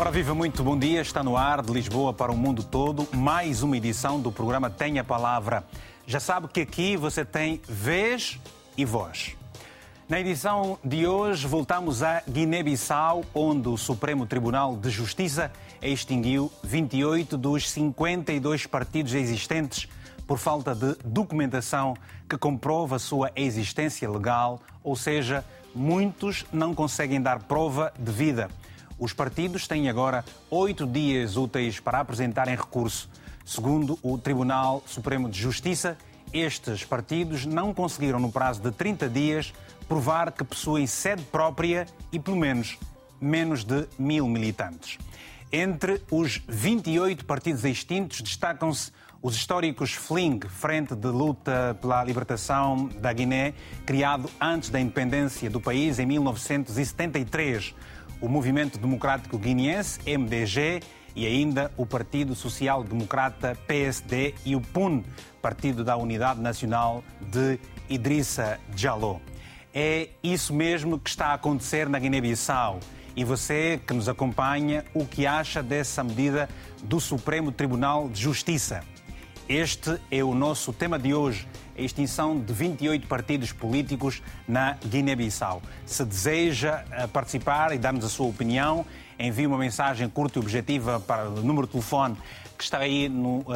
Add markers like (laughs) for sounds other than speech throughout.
Ora, viva muito bom dia. Está no ar de Lisboa para o mundo todo mais uma edição do programa Tenha Palavra. Já sabe que aqui você tem vez e voz. Na edição de hoje, voltamos a Guiné-Bissau, onde o Supremo Tribunal de Justiça extinguiu 28 dos 52 partidos existentes por falta de documentação que comprova sua existência legal, ou seja, muitos não conseguem dar prova de vida. Os partidos têm agora oito dias úteis para apresentarem recurso. Segundo o Tribunal Supremo de Justiça, estes partidos não conseguiram, no prazo de 30 dias, provar que possuem sede própria e, pelo menos, menos de mil militantes. Entre os 28 partidos extintos destacam-se os históricos FLING, Frente de Luta pela Libertação da Guiné, criado antes da independência do país em 1973, o Movimento Democrático Guineense, MDG, e ainda o Partido Social Democrata PSD e o PUN, Partido da Unidade Nacional de Idrissa Jallo. É isso mesmo que está a acontecer na Guiné-Bissau. E você que nos acompanha, o que acha dessa medida do Supremo Tribunal de Justiça? Este é o nosso tema de hoje, a extinção de 28 partidos políticos na Guiné-Bissau. Se deseja eh, participar e dar-nos a sua opinião, envie uma mensagem curta e objetiva para o número de telefone que está aí no, uh,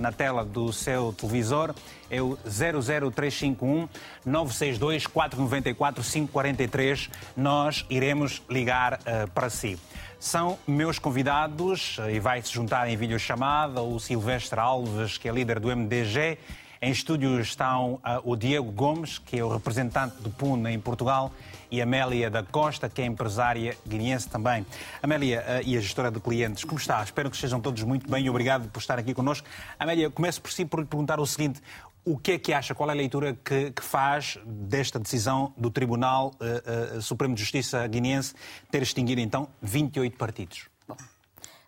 na tela do seu televisor, é o 00351 962 494 543. Nós iremos ligar uh, para si. São meus convidados e vai se juntar em videochamada o Silvestre Alves, que é líder do MDG. Em estúdio estão uh, o Diego Gomes, que é o representante do PUN em Portugal, e Amélia da Costa, que é empresária guineense também. Amélia uh, e a gestora de clientes, como está? Espero que estejam todos muito bem e obrigado por estar aqui connosco. Amélia, começo por si por lhe perguntar o seguinte: o que é que acha, qual é a leitura que, que faz desta decisão do Tribunal uh, uh, Supremo de Justiça guineense ter extinguido então 28 partidos? Bom,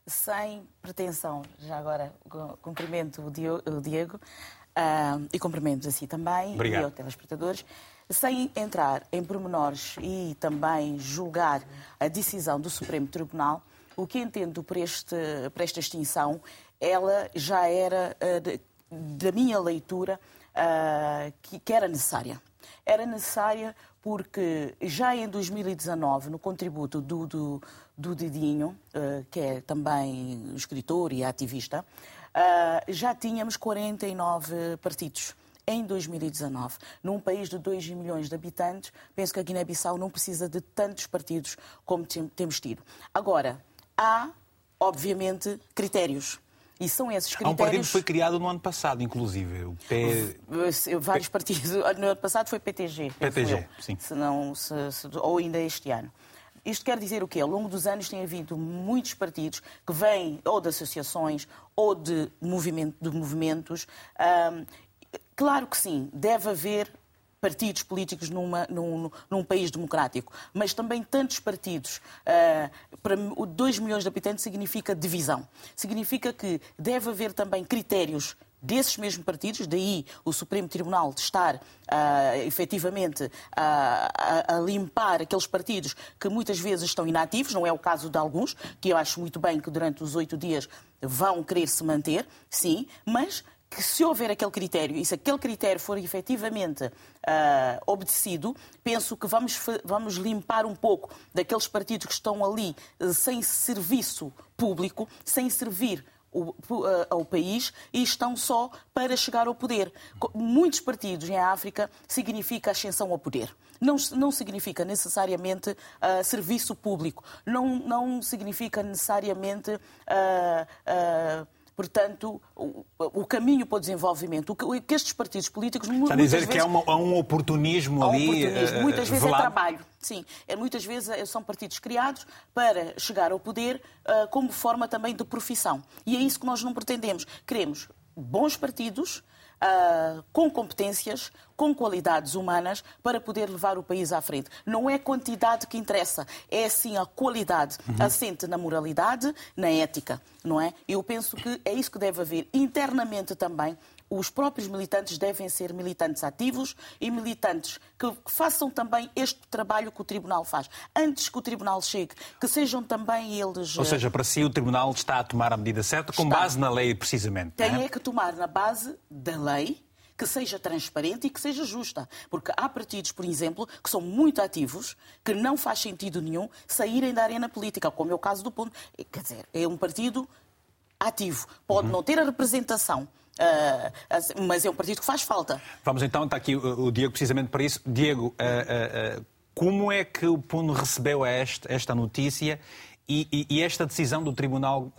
sem pretensão, já agora cumprimento o Diego uh, e cumprimento a si também Obrigado. e aos telespectadores sem entrar em pormenores e também julgar a decisão do Supremo Tribunal, o que entendo por, este, por esta extinção, ela já era, uh, da minha leitura, uh, que, que era necessária. Era necessária porque já em 2019, no contributo do, do, do Didinho, uh, que é também escritor e ativista, uh, já tínhamos 49 partidos em 2019. Num país de 2 milhões de habitantes, penso que a Guiné-Bissau não precisa de tantos partidos como temos tido. Agora, há, obviamente, critérios. E são esses critérios. Há um partido que foi criado no ano passado, inclusive. O P... Vários partidos. No ano passado foi PTG. PTG, sim. Se não, se, se, ou ainda este ano. Isto quer dizer o quê? Ao longo dos anos tem havido muitos partidos que vêm ou de associações ou de, movimento, de movimentos. Um, Claro que sim, deve haver partidos políticos numa, num, num, país democrático, mas também tantos partidos uh, para 2 milhões de habitantes significa divisão. Significa que deve haver também critérios desses mesmos partidos, daí o Supremo Tribunal de estar uh, efetivamente uh, a, a, limpar aqueles partidos que muitas vezes estão inativos, não é o caso de alguns, que eu acho muito bem que durante os oito dias vão querer se manter, sim, mas que se houver aquele critério e se aquele critério for efetivamente uh, obedecido, penso que vamos, vamos limpar um pouco daqueles partidos que estão ali uh, sem serviço público, sem servir o, uh, ao país e estão só para chegar ao poder. Muitos partidos em África significa ascensão ao poder. Não, não significa necessariamente uh, serviço público. Não, não significa necessariamente uh, portanto, o, o, caminho para o desenvolvimento. O que, o que estes partidos políticos. Está a dizer vezes, que há, uma, há, um oportunismo há um ali. Oportunismo. Uh, muitas vezes velado. é trabalho. Sim, é, muitas vezes é, são partidos criados para chegar ao poder uh, como forma também de profissão. E é isso que nós não pretendemos. Queremos bons partidos uh, com competências, com qualidades humanas para poder levar o país à frente. Não é a quantidade que interessa, é sim a qualidade uhum. assente na moralidade, na ética, não é? Eu penso que é isso que deve haver internamente também os próprios militantes devem ser militantes ativos e militantes que, façam também este trabalho que o Tribunal faz. Antes que o Tribunal chegue, que sejam também eles. Ou seja, para si o Tribunal está a tomar a medida certa com está. base na lei, precisamente. Tem é? é que tomar na base da lei que seja transparente e que seja justa. Porque há partidos, por exemplo, que são muito ativos, que não faz sentido nenhum saírem da arena política, como é o caso do Ponto. Quer dizer, é um partido ativo. Pode uhum. não ter a representação Uh, mas é um partido que faz falta. Vamos então, está aqui o, Diego precisamente para isso. Diego, uh, uh, como é que o Puno recebeu esta, esta notícia e, e, e, esta decisão do Tribunal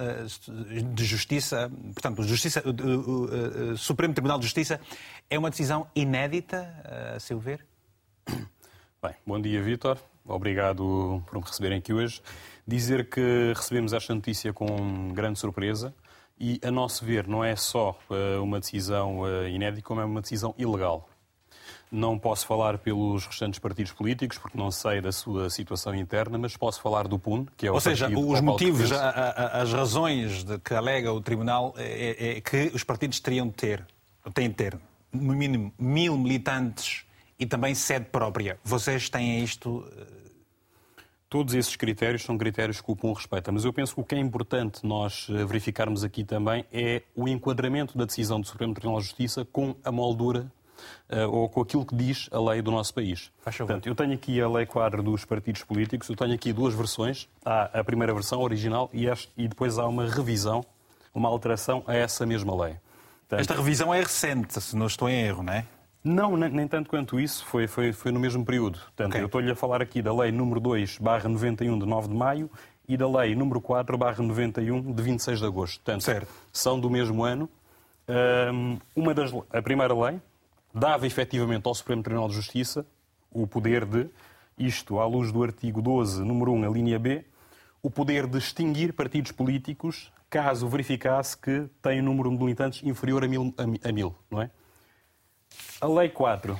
de Justiça, portanto, o, Justiça, o, o, Supremo Tribunal de Justiça, é uma decisão inédita, a seu ver? (coughs) Bem, bom dia, Vítor. Obrigado por me receberem aqui hoje. Dizer que recebemos esta notícia com grande surpresa. E, a nosso ver, não é só uh, uma decisão uh, inédita, como é uma decisão ilegal. Não posso falar pelos restantes partidos políticos, porque não sei da sua situação interna, mas posso falar do PUN, que é o Ou seja, os motivos, a, a, as razões de que alega o Tribunal é, é, é, que os partidos teriam de ter, têm de ter, no mínimo, mil militantes e também sede própria. Vocês têm isto eh, Todos esses critérios são critérios que o PUN respeita, mas eu penso que o que é importante nós eh, verificarmos aqui também é o enquadramento da decisão do Supremo Tribunal de Justiça com a moldura uh, ou com aquilo que diz a lei do nosso país. Portanto, eu tenho aqui a lei quadro dos partidos políticos, eu tenho aqui duas versões. Há a primeira versão original e, este, e depois há uma revisão, uma alteração a essa mesma lei. Portanto, Esta revisão é recente, se não estou em erro, não é? Não, nem, nem, tanto quanto isso, foi, foi, foi no mesmo período. Portanto, okay. eu estou-lhe a falar aqui da Lei número 2, barra 91, de 9 de maio, e da Lei número 4, barra 91, de 26 de agosto. Portanto, certo. são do mesmo ano. Uma das, a primeira lei dava efetivamente ao Supremo Tribunal de Justiça o poder de, isto à luz do artigo 12, número 1, a linha B, o poder de extinguir partidos políticos caso verificasse que tem um número de militantes inferior a mil, a mil não é? A Lei 4,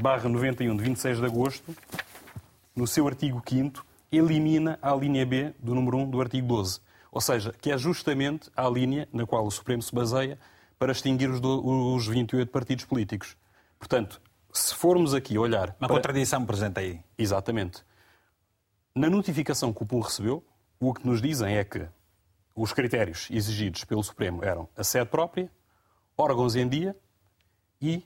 barra 91, de 26 de agosto, no seu artigo 5 elimina a linha B do número 1 do artigo 12. Ou seja, que é justamente a linha na qual o Supremo se baseia para extinguir os, do, os 28 partidos políticos. Portanto, se formos aqui olhar... Uma para... contradição presente aí. Exatamente. Na notificação que o PUN recebeu, o que nos dizem é que os critérios exigidos pelo Supremo eram a sede própria, órgãos em dia e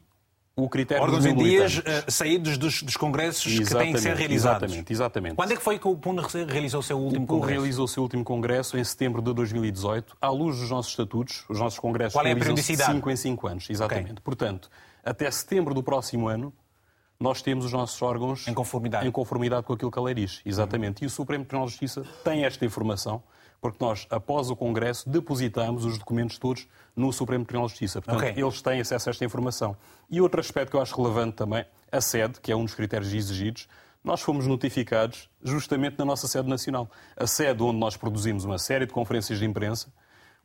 o critério Órgãos em dias uh, saídos dos, dos congressos exatamente, que têm que ser realizados. Exatamente, exatamente. Quando é que foi que o PUN realizou o seu último o PUN congresso? realizou o seu último congresso em setembro de 2018, à luz dos nossos estatutos. Os nossos congressos Qual é a periodicidade? 5 em 5 anos, exatamente. Okay. Portanto, até setembro do próximo ano, nós temos os nossos órgãos em conformidade, em conformidade com aquilo que a lei diz. Exatamente. Uhum. E o Supremo Tribunal de Justiça tem esta informação porque nós, após o Congresso, depositamos os documentos todos no Supremo Tribunal de Justiça. Portanto, okay. eles têm acesso a esta informação. E outro aspecto que eu acho relevante também, a sede, que é um dos critérios exigidos, nós fomos notificados justamente na nossa sede nacional. A sede onde nós produzimos uma série de conferências de imprensa,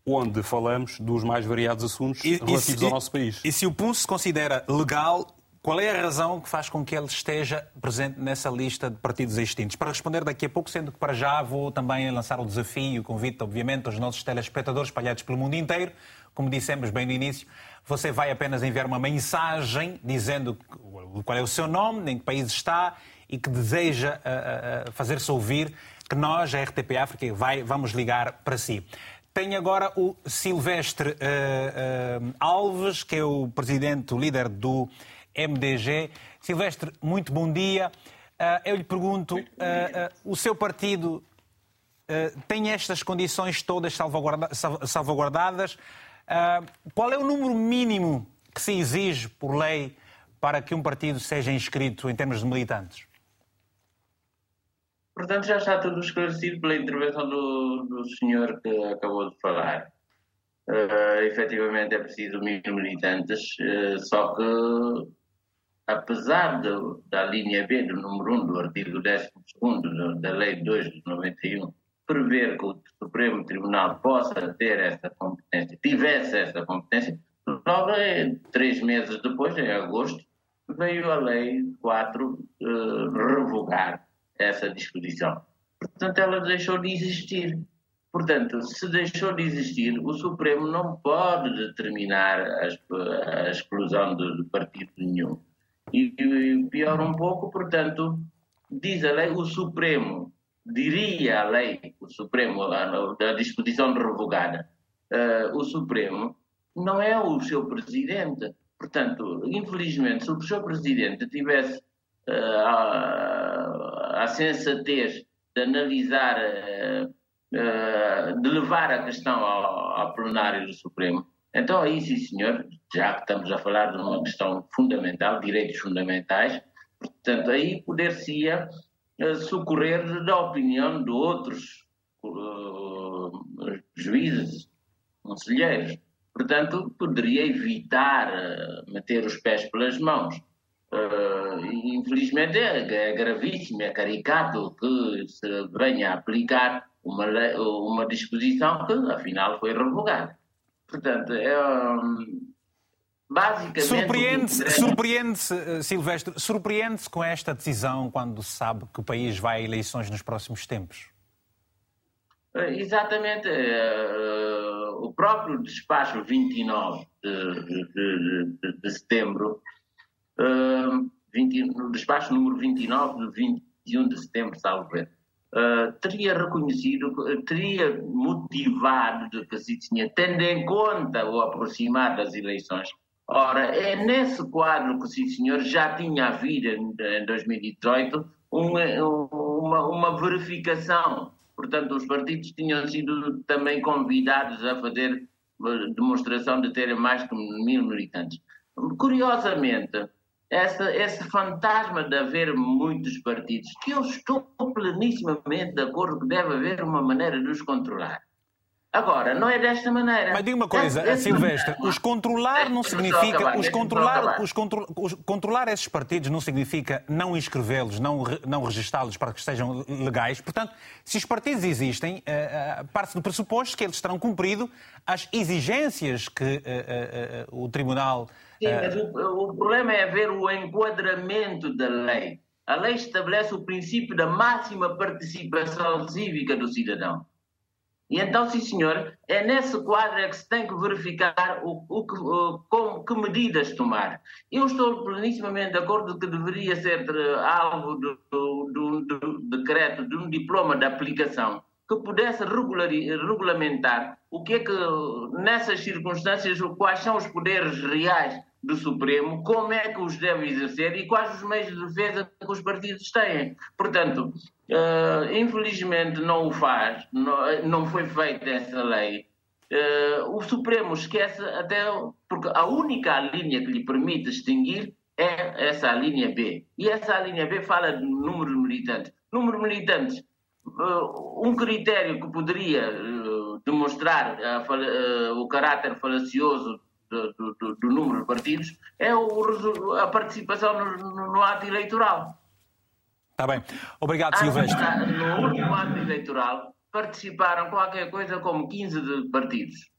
onde falamos dos mais variados assuntos e, relativos e se, ao nosso país. E se o PUN se considera legal qual é a razão que faz com que ele esteja presente nessa lista de partidos extintos? Para responder daqui a pouco, sendo que para já vou também lançar o desafio, o convite, obviamente, aos nossos telespectadores espalhados pelo mundo inteiro. Como dissemos bem no início, você vai apenas enviar uma mensagem dizendo qual é o seu nome, em que país está e que deseja uh, uh, fazer-se ouvir, que nós, a RTP África, vai, vamos ligar para si. Tem agora o Silvestre uh, Alves, que é o presidente, o líder do MDG. Silvestre, muito bom dia. Ah, eu lhe pergunto, ah, ah, o seu partido tem estas condições todas salvaguardadas? Qual é o número mínimo que se exige por lei para que um partido seja inscrito em termos de militantes? Portanto, já está tudo esclarecido pela intervenção do, do senhor que acabou de falar. Uh, efetivamente é preciso mil militantes, uh, só que apesar de, da linha B do número 1 do artigo 12 da Lei 2 de 91 prever que o Supremo Tribunal possa ter essa competência, tivesse essa competência, Logo, três meses depois, em agosto, veio a Lei 4 uh, revogar essa disposição. Portanto, ela deixou de existir. Portanto, se deixou de existir, o Supremo não pode determinar a, a exclusão de, de partido nenhum. E, e pior um pouco, portanto, diz a lei, o Supremo, diria a lei, o Supremo, a, a disposição revogada, uh, o Supremo não é o seu presidente. Portanto, infelizmente, se o seu presidente tivesse uh, a, a, sensatez de analisar, uh, de levar a questão ao, ao, plenário do Supremo, então aí sim, senhor, já que estamos a falar de uma questão fundamental, direitos fundamentais, portanto, aí poder-se-ia socorrer da opinião de outros juízes, conselheiros. Portanto, poderia evitar uh, meter os pés pelas mãos. Uh, infelizmente é, é, gravíssimo, é caricato que se venha a aplicar uma, uma disposição que afinal foi revogada. Portanto, é, um, basicamente. Surpreende-se, surpreende eh, Silvestre, surpreende-se com esta decisão quando se sabe que o país vai a eleições nos próximos tempos? Exatamente. Uh, o próprio despacho 29 de, de, de, de setembro, uh, 20, no despacho número 29 de 21 de setembro, salvo ver, teria reconhecido, teria motivado de que se tinha, tendo em conta o aproximar das eleições. Ora, é nesse quadro que, sim senhor, já tinha havido em, em 2018 uma, uma, uma verificação Portanto, os partidos tinham sido também convidados a fazer eh, demonstração de terem mais de mil militantes. Curiosamente, essa, esse fantasma de haver muitos partidos, que eu estou plenissimamente de acordo que deve haver uma maneira de os controlar. Agora, não é desta maneira. Mas diga uma coisa, é, Silvestre, os controlar não significa. Acabar, os controlar, os, contro, os controlar esses partidos não significa não inscrevê-los, não, não registá-los para que estejam legais. Portanto, se os partidos existem, uh, uh, parte do pressuposto que eles terão cumprido as exigências que uh, o Tribunal. Sim, mas o, o problema é ver o enquadramento da lei. A lei estabelece o princípio da máxima participação cívica do cidadão. E então, sim senhor, é nesse quadro é que se tem que verificar o, o, o, com que medidas tomar. Eu estou plenissimamente de acordo que deveria ser alvo do, do, do decreto de um diploma de aplicação que pudesse regulamentar o que é que, nessas circunstâncias, quais são os poderes reais do Supremo, como é que os deve exercer e quais os meios de defesa que os partidos têm. Portanto, uh, infelizmente não o faz, não, não foi feita essa lei. Uh, o Supremo esquece até porque a única linha que lhe permite extinguir é essa linha B. E essa linha B fala de número de militantes. Número de militantes, uh, um critério que poderia demonstrar o caráter falacioso do, do, do, número de partidos é o, a participação no, no, ato eleitoral. Está bem. Obrigado, ah, Silvestre. No último ato eleitoral participaram qualquer coisa como 15 partidos.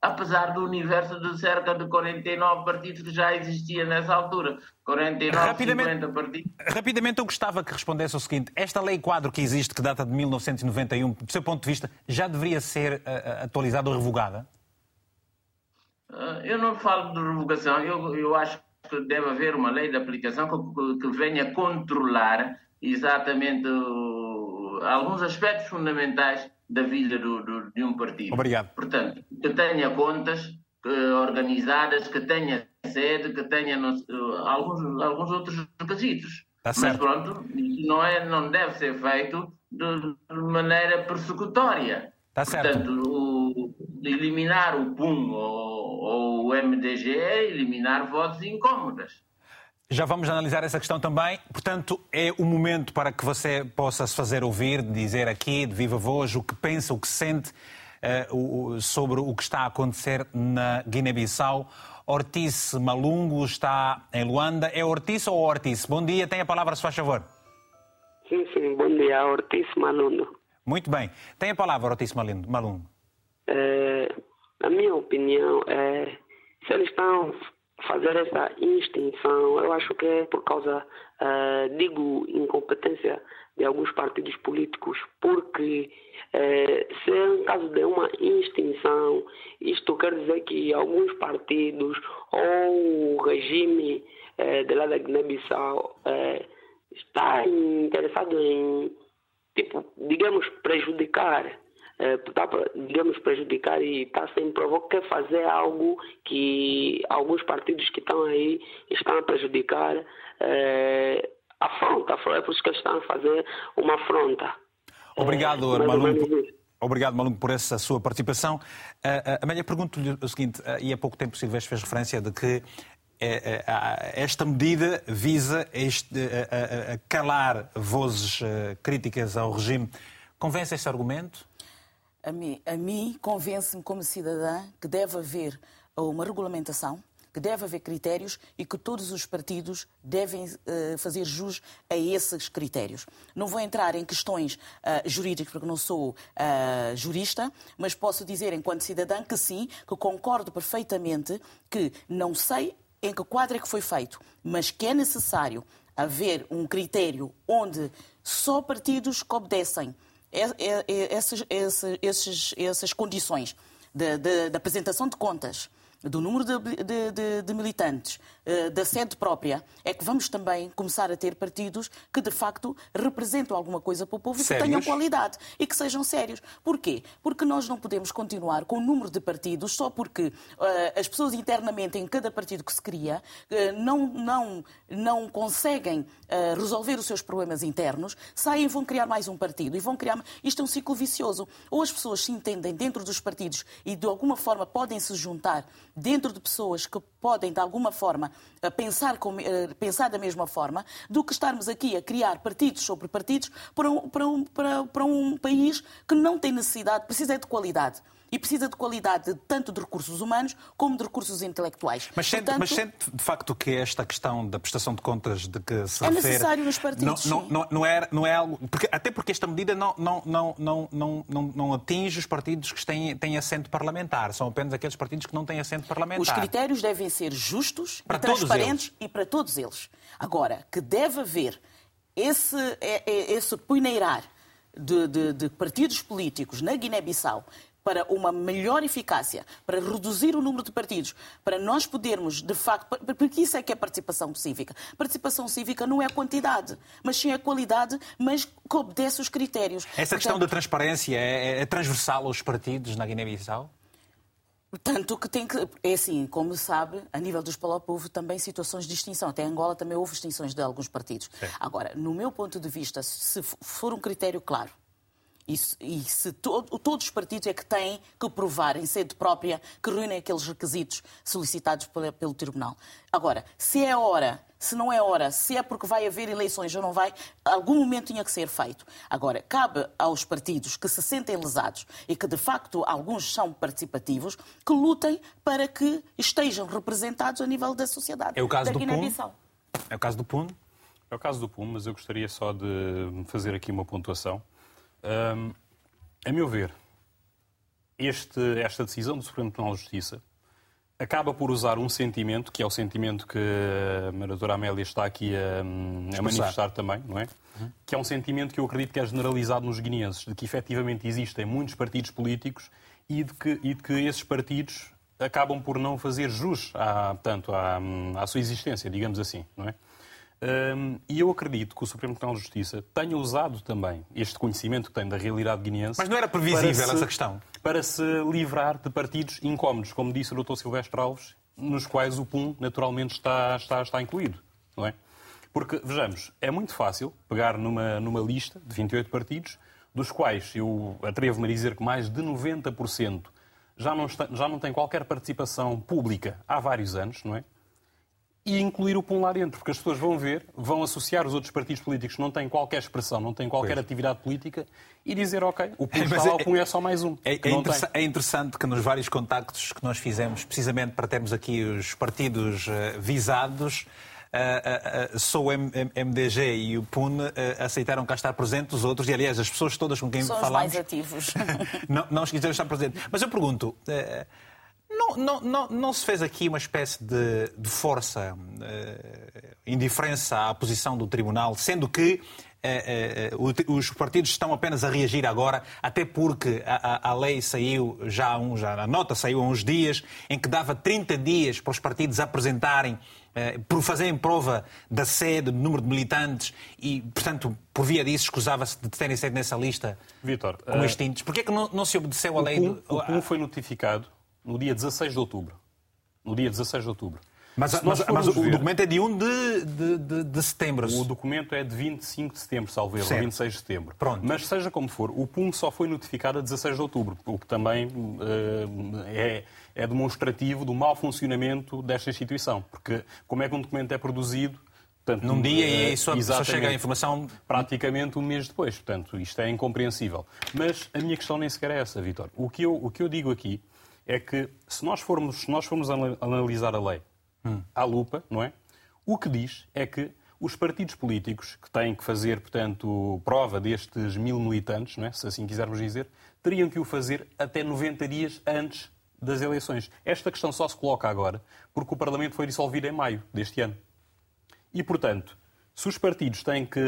Apesar do universo de cerca de 49 partidos que já existia nessa altura. 49, rapidamente, 50 partidos. Rapidamente, eu gostava que respondesse o seguinte: esta lei quadro que existe, que data de 1991, do seu ponto de vista, já deveria ser uh, atualizada ou revogada? Ah, eu não falo de revogação, eu, eu acho que deve haver uma lei de aplicação que, que venha controlar exatamente uh, alguns aspectos fundamentais da vida do, do, de um partido. Obrigado. Portanto, que tenha contas organizadas, que tenha sede, que tenha uh, alguns, alguns outros requisitos. Tá Mas pronto, não, é, não deve ser feito de, de maneira persecutória. Tá certo. Portanto, o, eliminar o PUM ou, ou o MDG é eliminar votos incómodas. Já vamos analisar essa questão também. Portanto, é o momento para que você possa se fazer ouvir, dizer aqui, de viva voz, o que pensa, o que sente uh, sobre o que está a acontecer na Guiné-Bissau. Ortiz Malungo está em Luanda. É Ortiz ou Ortiz? Bom dia, tem a palavra, se faz favor. Sim, sim, bom dia, Ortiz Malungo. Muito bem. Tem a palavra, Ortiz Malungo. É, a minha opinião é se eles estão fazer essa extinção, eu acho que é por causa, uh, digo, incompetência de alguns partidos políticos, porque eh, se é um caso de uma extinção, isto quer dizer que alguns partidos ou o regime eh, de lá da Guiné-Bissau está interessado em, tipo, digamos, prejudicar está, digamos, prejudicar e está sem provocar, quer fazer algo que alguns partidos que estão aí estão a prejudicar afronta, é por isso que eles estão a fazer uma afronta. Obrigado, é, Malungo. Obrigado, Malungo, por essa sua participação. Uh, Amélia, pergunto-lhe o seguinte, uh, e há pouco tempo Silvestre fez referência de que esta medida visa este, calar vozes críticas ao regime. Convence esse argumento? A mim, a mim convence-me como cidadã que deve haver uma regulamentação que deve haver critérios e que todos os partidos devem uh, fazer jus a esses critérios. Não vou entrar em questões uh, jurídicas, porque não sou uh, jurista, mas posso dizer, enquanto cidadã, que sim, que concordo perfeitamente que não sei em que quadro é que foi feito, mas que é necessário haver um critério onde só partidos que obedecem essas, essas, essas condições de apresentação de contas do número de, de, de, de militantes, da sede própria, é que vamos também começar a ter partidos que de facto representam alguma coisa para o povo sérios? e que tenham qualidade e que sejam sérios. Porquê? Porque nós não podemos continuar com o número de partidos só porque uh, as pessoas internamente em cada partido que se cria uh, não, não, não conseguem resolver os seus problemas internos, saem e vão criar mais um partido e vão criar. Isto é um ciclo vicioso. Ou as pessoas se entendem dentro dos partidos e de alguma forma podem se juntar dentro de pessoas que podem, de alguma forma, eh, pensar, com, eh, pensar da mesma forma, do que estarmos aqui a criar partidos sobre partidos para um, para um, para, para um país que não tem necessidade, precisa de qualidade e precisa de qualidade tanto de recursos humanos como de recursos intelectuais. Mas sente, Portanto, mas sente de facto que esta questão da prestação de contas de que se é refere... É necessário nos partidos, não, não, não, é, não é algo... Porque, até porque esta medida não, não, não, não, não, não, não atinge os partidos que têm, têm assento parlamentar. São apenas aqueles partidos que não têm assento parlamentar. Os critérios devem ser justos para e transparentes e para todos eles. Agora, que deve haver esse, é, é, esse puneirar de, de, de, partidos políticos na Guiné-Bissau para uma melhor eficácia, para reduzir o número de partidos, para nós podermos, de facto, porque isso é que é participação cívica. Participação cívica não é quantidade, mas sim a qualidade, mas que obedece os critérios. Essa Portanto, questão da transparência é, é transversal aos partidos na Guiné-Bissau? Tanto que tem que. É assim, como sabe, a nível dos Palop houve também situações de extinção. Até em Angola também houve extinções de alguns partidos. Sim. Agora, no meu ponto de vista, se for um critério claro, e se, e se todos os partidos é que têm que provar em sede própria que reúnem aqueles requisitos solicitados pelo, pelo Tribunal. Agora, se é hora, se não é hora, se é porque vai haver eleições ou não vai, algum momento tinha que ser feito. Agora, cabe aos partidos que se sentem lesados e que de facto alguns são participativos, que lutem para que estejam representados a nível da sociedade. É o caso da do PUN? É o caso do PUN? É o caso do PUN, mas eu gostaria só de fazer aqui uma pontuação. Um, a meu ver, este, esta decisão do Supremo Tribunal de Justiça acaba por usar um sentimento, que é o sentimento que a doutora Amélia está aqui a, a manifestar também, não é? Uhum. Que é um sentimento que eu acredito que é generalizado nos guineenses, de que efetivamente existem muitos partidos políticos e de que, e de que esses partidos acabam por não fazer jus à, tanto à, à sua existência, digamos assim, não é? Um, e eu acredito que o Supremo Tribunal de Justiça tenha usado também este conhecimento que tem da realidade guineense. Mas não era previsível se, essa questão? Para se livrar de partidos incómodos, como disse o Dr. Silvestre Alves, nos quais o PUM naturalmente está, está, está incluído. Não é? Porque, vejamos, é muito fácil pegar numa, numa lista de 28 partidos, dos quais eu atrevo-me a dizer que mais de 90% já não, está, já não tem qualquer participação pública há vários anos, não é? E incluir o PUM lá dentro, porque as pessoas vão ver, vão associar os outros partidos políticos que não têm qualquer expressão, não têm qualquer pois. atividade política e dizer, ok, o PUM está lá, o PUM é só mais um. É, é, interessa é, interessante que nos vários contactos que nós fizemos, precisamente para termos aqui os partidos uh, visados, Uh, uh, uh, sou o MDG e o PUN aceitaram cá estar presentes, os outros, e aliás, as pessoas todas com quem São falamos. mais ativos. (laughs) não, não quiseram estar presentes. Mas eu pergunto. Não, não, não, não se fez aqui uma espécie de, de força, uh, indiferença à posição do Tribunal, sendo que uh, uh, os partidos estão apenas a reagir agora, até porque a, a, a lei saiu já, há uns, já, a nota saiu há uns dias, em que dava 30 dias para os partidos apresentarem por fazerem prova da sede, do número de militantes e, portanto, por via disso, escusava-se de terem sido nessa lista Vitor, como extintos. Porquê é que não, não se obedeceu a lei? PUM, do... O PUM foi notificado no dia 16 de outubro. No dia 16 de outubro. Mas, mas, mas o ver, documento é de 1 de, de, de, de, setembro. O documento é de 25 de setembro, salvo erro, 26 de setembro. Pronto. Mas seja como for, o PUM só foi notificado a 16 de outubro, o que também uh, é, é demonstrativo do mau funcionamento desta instituição. Porque como é que um documento é produzido Portanto, Num dia e eh, só, só, chega a informação. Praticamente um mês depois. Portanto, isto é incompreensível. Mas a minha questão nem sequer é essa, Vitor. O que eu, o que eu digo aqui é que se nós formos, se nós formos analisar a lei hum. à lupa, não é? O que diz é que os partidos políticos que têm que fazer, portanto, prova destes mil militantes, não é? se assim quisermos dizer, teriam que o fazer até 90 dias antes das eleições. Esta questão só se coloca agora porque o Parlamento foi dissolvido em maio deste ano. E, portanto, se os partidos têm que.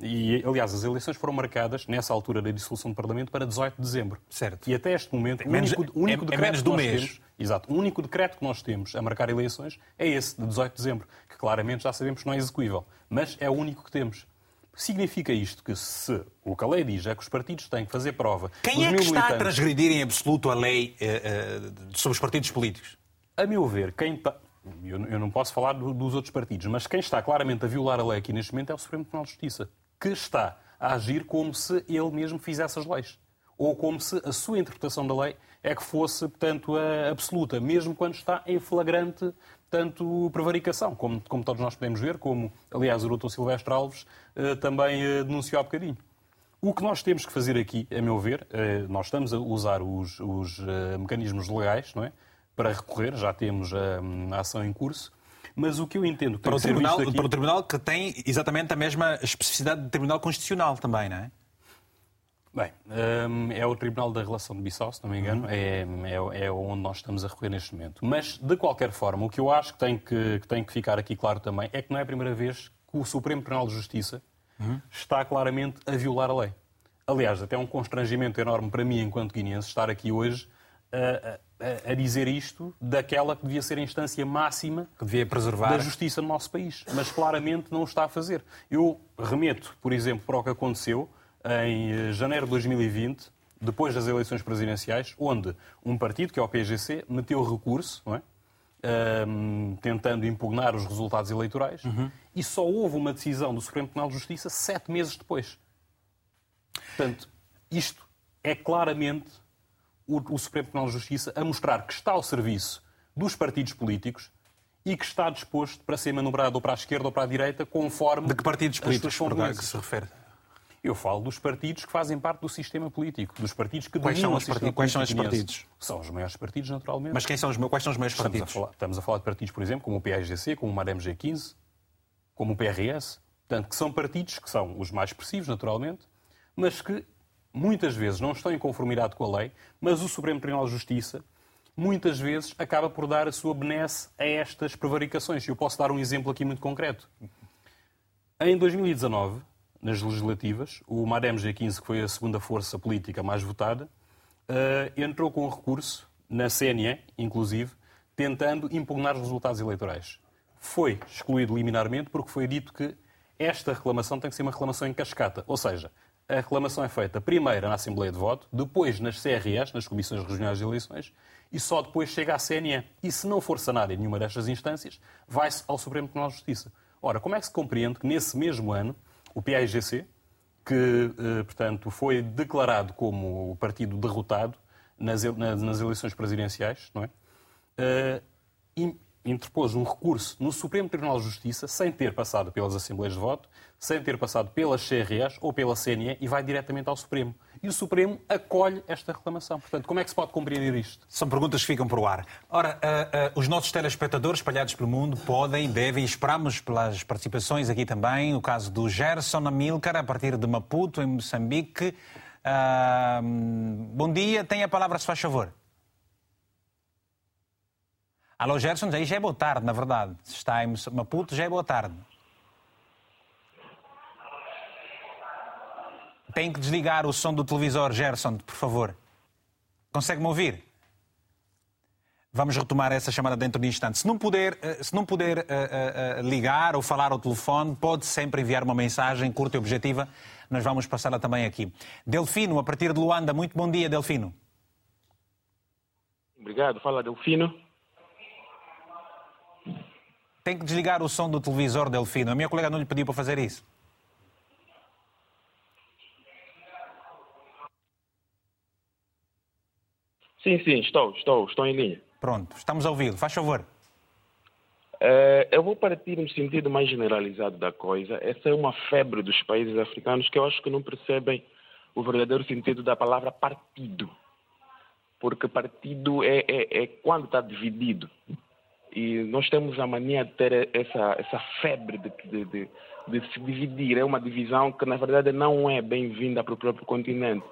E, aliás, as eleições foram marcadas, nessa altura da dissolução do Parlamento, para 18 de dezembro. Certo. E até este momento, o único, o único é, decreto é menos do mês. Temos, exato. O único decreto que nós temos a marcar eleições é esse, de 18 de dezembro, que claramente já sabemos que não é execuível. Mas é o único que temos. Significa isto que se o que a lei diz é que os partidos têm que fazer prova. Quem é que está a transgredir em absoluto a lei uh, uh, sobre os partidos políticos? A meu ver, quem está. Eu, eu não posso falar do, dos outros partidos, mas quem está claramente a violar a lei aqui neste momento é o Supremo Tribunal de Justiça, que está a agir como se ele mesmo fizesse as leis. Ou como se a sua interpretação da lei é que fosse, portanto, absoluta, mesmo quando está em flagrante, tanto prevaricação, como, como todos nós podemos ver, como, aliás, o doutor Silvestre Alves eh, também eh, denunciou há bocadinho. O que nós temos que fazer aqui, a meu ver, eh, nós estamos a usar os, os mecanismos legais, não é? Para recorrer, já temos a, a ação em curso. Mas o que eu entendo para o, tribunal, aqui... para o Tribunal que tem exatamente a mesma especificidade do Tribunal Constitucional também, não é? Bem, hum, é o Tribunal da Relação de Bissau, se não me engano, uhum. é, é, é, onde nós estamos a recorrer neste momento. Mas, de qualquer forma, o que eu acho que tem que, que tem que ficar aqui claro também é que não é a primeira vez que o Supremo Tribunal de Justiça uhum. está claramente a violar a lei. Aliás, até é um constrangimento enorme para mim, enquanto guineense, estar aqui hoje a, a, a, dizer isto daquela que devia ser a instância máxima que devia preservar da justiça no nosso país. Mas claramente não o está a fazer. Eu remeto, por exemplo, para o que aconteceu em eh, janeiro de 2020, depois das eleições presidenciais, onde um partido, que é o PGC, meteu recurso, não é? Um, tentando impugnar os resultados eleitorais, uhum. e só houve uma decisão do Supremo Tribunal de Justiça sete meses depois. Portanto, isto é claramente o, o Supremo Tribunal de Justiça a mostrar que está ao serviço dos partidos políticos e que está disposto para ser manobrado ou para a esquerda ou para a direita, conforme. De que partidos políticos que se refere? Eu falo dos partidos que fazem parte do sistema político, dos partidos que quais são, os partidos, quais são esses partidos? São os maiores partidos, naturalmente. Mas quem são os, quais são os maiores estamos partidos? A falar, estamos a falar de partidos, por exemplo, como o PAIGC, como o MAREM G15, como o PRS. Portanto, que são partidos que são os mais expressivos, naturalmente, mas que muitas vezes não estão em conformidade com a lei, mas o Supremo Tribunal de Justiça muitas vezes acaba por dar a sua benesse a estas prevaricações. Eu posso dar um exemplo aqui muito concreto. Em 2019, nas legislativas, o MADEM G15, que foi a segunda força política mais votada, uh, entrou com um recurso na CNE, inclusive, tentando impugnar os resultados eleitorais. Foi excluído liminarmente porque foi dito que esta reclamação tem que ser uma reclamação em cascata, ou seja, a reclamação é feita primeiro na Assembleia de Voto, depois nas CRS, nas Comissões Regionais de Eleições, e só depois chega à CNE. E se não for sanada em nenhuma destas instâncias, vai-se ao Supremo Tribunal de Justiça. Ora, como é que se compreende que nesse mesmo ano o PAIGC, que, eh, portanto, foi declarado como o partido derrotado nas, eleições presidenciais, não é? Interpôs um recurso no Supremo Tribunal de Justiça sem ter passado pelas Assembleias de Voto, sem ter passado pelas CRAs ou pela CNE e vai diretamente ao Supremo. E o Supremo acolhe esta reclamação. Portanto, como é que se pode compreender isto? São perguntas que ficam para o ar. Ora, uh, uh, os nossos telespectadores espalhados pelo mundo podem, devem, esperamos pelas participações aqui também, no caso do Gerson Amilcar, a partir de Maputo, em Moçambique. Uh, bom dia, tem a palavra, se faz favor. Alô, Gerson, aí já é boa tarde, na verdade. Se está em Maputo, já é boa tarde. Tem que desligar o som do televisor, Gerson, por favor. Consegue-me ouvir? Vamos retomar essa chamada dentro de um instante. Se não puder, eh, se não puder uh, uh, ligar ou falar ao telefone, pode sempre enviar uma mensagem curta e objetiva. Nós vamos passá-la também aqui. Delfino, a partir de Luanda. Muito bom dia, Delfino. Obrigado. Fala, Delfino. Tem que desligar o som do televisor, Delfino. A minha colega não lhe pediu para fazer isso. Sim, sim, estou, estou, estou em linha. Pronto, estamos a ouvir. Faz favor. Uh, eu vou partir no sentido mais generalizado da coisa. Essa é uma febre dos países africanos que eu acho que não percebem o verdadeiro sentido da palavra partido. Porque partido é, é, é quando está dividido. E nós temos a mania de ter essa, essa febre de, de, de, de se dividir. É uma divisão que, na verdade, não é bem-vinda para o próprio continente.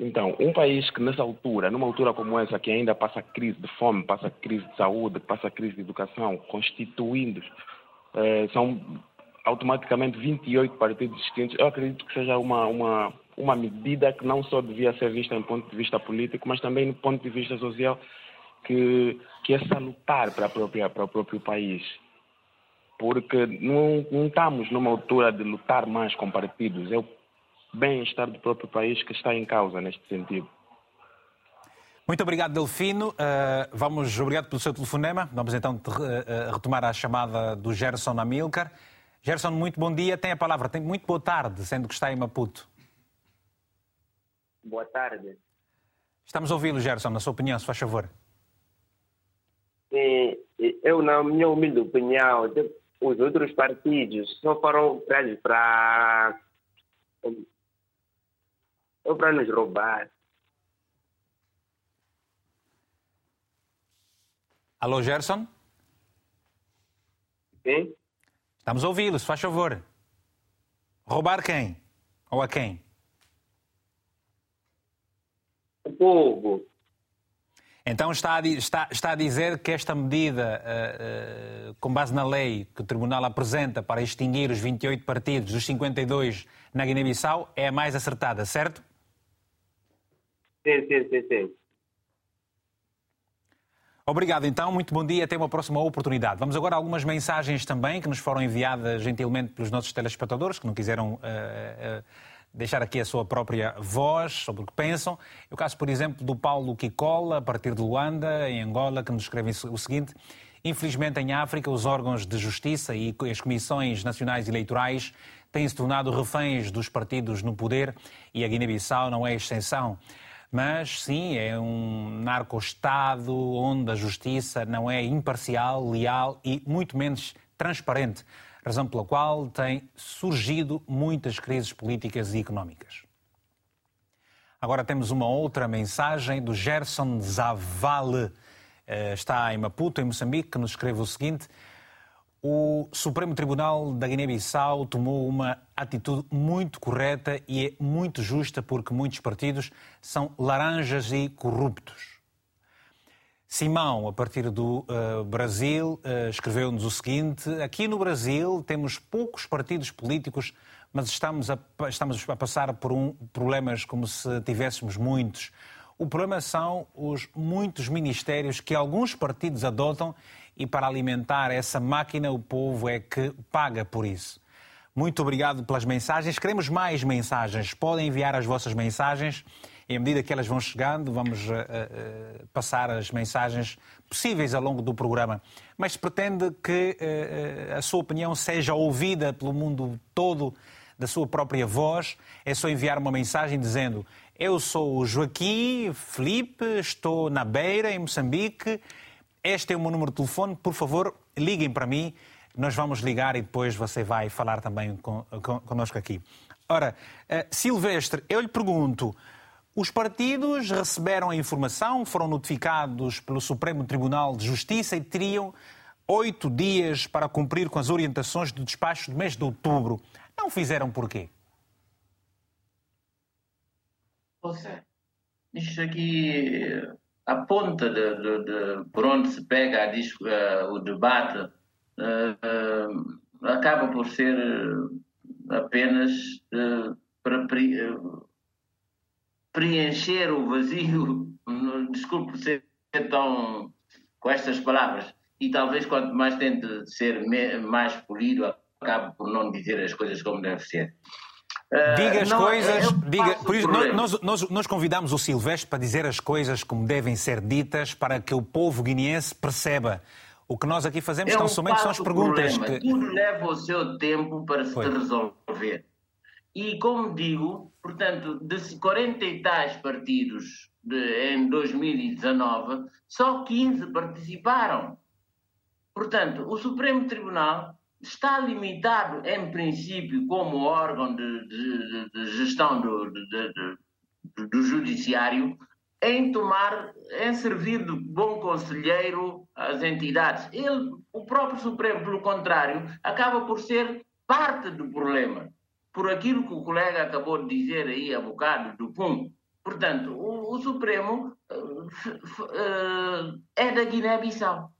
Então, um país que nessa altura, numa altura como essa, que ainda passa crise de fome, passa crise de saúde, passa crise de educação, constituindo, eh, são automaticamente 28 partidos distintos, eu acredito que seja uma, uma, uma medida que não só devia ser vista em ponto de vista político, mas também no ponto de vista social, que, que é salutar para, a própria, para o próprio país. Porque não, não estamos numa altura de lutar mais com partidos. Eu bem-estar do próprio país que está em causa neste sentido. Muito obrigado, Delfino. Uh, vamos, obrigado pelo seu telefonema. Vamos então uh, retomar a chamada do Gerson Amilcar. Gerson, muito bom dia. Tem a palavra. Tem muito boa tarde, sendo que está em Maputo. Boa tarde. Estamos a ouvi-lo, Gerson, na sua opinião, se faz favor. Sim, eu, na minha humilde opinião, os outros partidos só foram para ou para nos roubar. Alô, Gerson? Sim? Estamos a ouvi-lo, se faz favor. Roubar quem? Ou a quem? O povo. Então está a, está, está a dizer que esta medida, uh, uh, com base na lei que o Tribunal apresenta para extinguir os 28 partidos dos 52 na Guiné-Bissau, é a mais acertada, certo? Sim, sim, sim, sim. Obrigado, então. Muito bom dia. Até uma próxima oportunidade. Vamos agora a algumas mensagens também que nos foram enviadas gentilmente pelos nossos telespectadores que não quiseram uh, deixar aqui a sua própria voz sobre o que pensam. É o caso, por exemplo, do Paulo Kikola, a partir de Luanda, em Angola, que nos escreve o seguinte. Infelizmente, em África, os órgãos de justiça e as comissões nacionais eleitorais têm se tornado reféns dos partidos no poder e a Guiné-Bissau não é exceção. Mas sim, é um narco-estado onde a justiça não é imparcial, leal e muito menos transparente, razão pela qual têm surgido muitas crises políticas e económicas. Agora temos uma outra mensagem do Gerson Zavale, eh, está em Maputo, em Moçambique, que nos escreve o seguinte: o Supremo Tribunal da Guiné-Bissau tomou uma atitude muito correta e é muito justa porque muitos partidos são laranjas e corruptos. Simão, a partir do uh, Brasil, uh, escreveu-nos o seguinte: aqui no Brasil temos poucos partidos políticos, mas estamos a, estamos a passar por um, problemas como se tivéssemos muitos. O problema são os muitos ministérios que alguns partidos adotam e para alimentar essa máquina o povo é que paga por isso. Muito obrigado pelas mensagens. Queremos mais mensagens. Podem enviar as vossas mensagens e, à medida que elas vão chegando, vamos uh, uh, passar as mensagens possíveis ao longo do programa. Mas pretende que uh, a sua opinião seja ouvida pelo mundo todo da sua própria voz, é só enviar uma mensagem dizendo: Eu sou Joaquim Felipe, estou na Beira, em Moçambique este é o meu número de telefone. Por favor, liguem para mim. Nós vamos ligar e depois você vai falar também con connosco aqui. Ora, Silvestre, eu lhe pergunto: os partidos receberam a informação, foram notificados pelo Supremo Tribunal de Justiça e teriam oito dias para cumprir com as orientações do despacho do mês de outubro. Não fizeram porquê? Você, isto aqui a ponta de, de, de, por onde se pega uh, o debate uh, acaba por ser apenas para preencher o vazio, (laughs) desculpe ser tão com estas palavras, e talvez quanto mais tente ser mais polido, acabe por não dizer as coisas como deve ser. Diga as não, coisas. Diga, por isso, nós, nós, nós, convidamos o Silvestre para dizer as coisas como devem ser ditas para que o povo guineense perceba. O que nós aqui fazemos é um somente são as perguntas. Que... Tudo leva o seu tempo para se resolver. E como digo, portanto, de 40 e tais partidos de, em 2019, só 15 participaram. Portanto, o Supremo Tribunal está limitado, em princípio, como órgão de, de, de gestão do, do, judiciário, em tomar, em servir de bom conselheiro às entidades. Ele, o próprio Supremo, pelo contrário, acaba por ser parte do problema, por aquilo que o colega acabou de dizer aí há bocado, do PUM. Portanto, o, o Supremo uh, uh, é da Guiné-Bissau.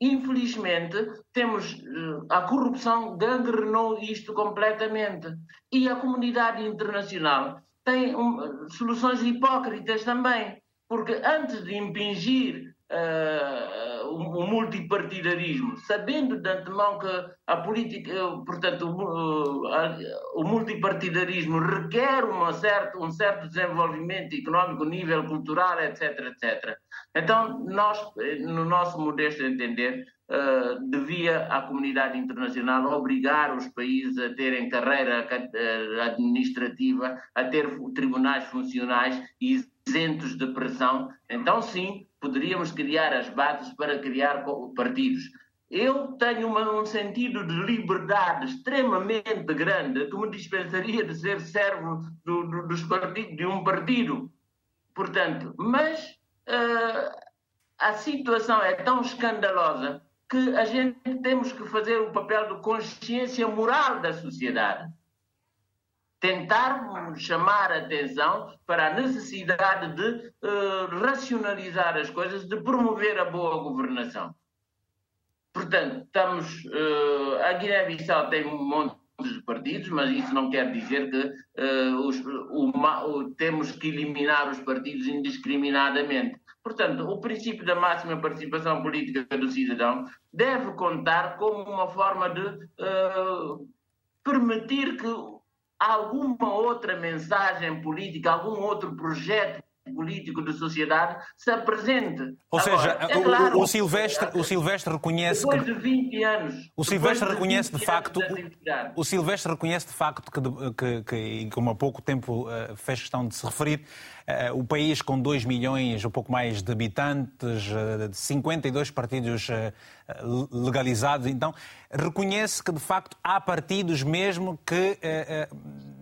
Infelizmente, temos uh, a corrupção gangrenou isto completamente. E a comunidade internacional tem um, soluções hipócritas também, porque antes de impingir uh, o, o, multipartidarismo, sabendo de antemão que a política, portanto, o, a, o multipartidarismo requer uma certa, um certo desenvolvimento económico, nível cultural, etc, etc. Então, nós, no nosso modesto entender, uh, devia a comunidade internacional obrigar os países a terem carreira administrativa, a ter tribunais funcionais isentos de pressão. Então, sim, poderíamos criar as bases para criar partidos. Eu tenho uma, um sentido de liberdade extremamente grande que me dispensaria de ser servo do, do, dos partidos, de um partido. Portanto, mas uh, a situação é tão escandalosa que a gente temos que fazer o papel de consciência moral da sociedade tentar chamar atenção para a necessidade de uh, racionalizar as coisas, de promover a boa governação. Portanto, estamos. Uh, a Guiné-Bissau tem um monte de partidos, mas isso não quer dizer que uh, os, o, temos que eliminar os partidos indiscriminadamente. Portanto, o princípio da máxima participação política do cidadão deve contar como uma forma de permitir que alguma outra mensagem política, algum outro projeto político de sociedade se apresente. Ou Agora, seja, é claro, o, o, Silvestre, o Silvestre reconhece depois de 20 anos. O Silvestre reconhece de facto. O, o Silvestre reconhece de facto que, que, que, como há pouco tempo uh, fez questão de se referir, uh, o país com 2 milhões, um pouco mais de habitantes, uh, 52 partidos legalizados, então reconhece que de facto há partidos mesmo que.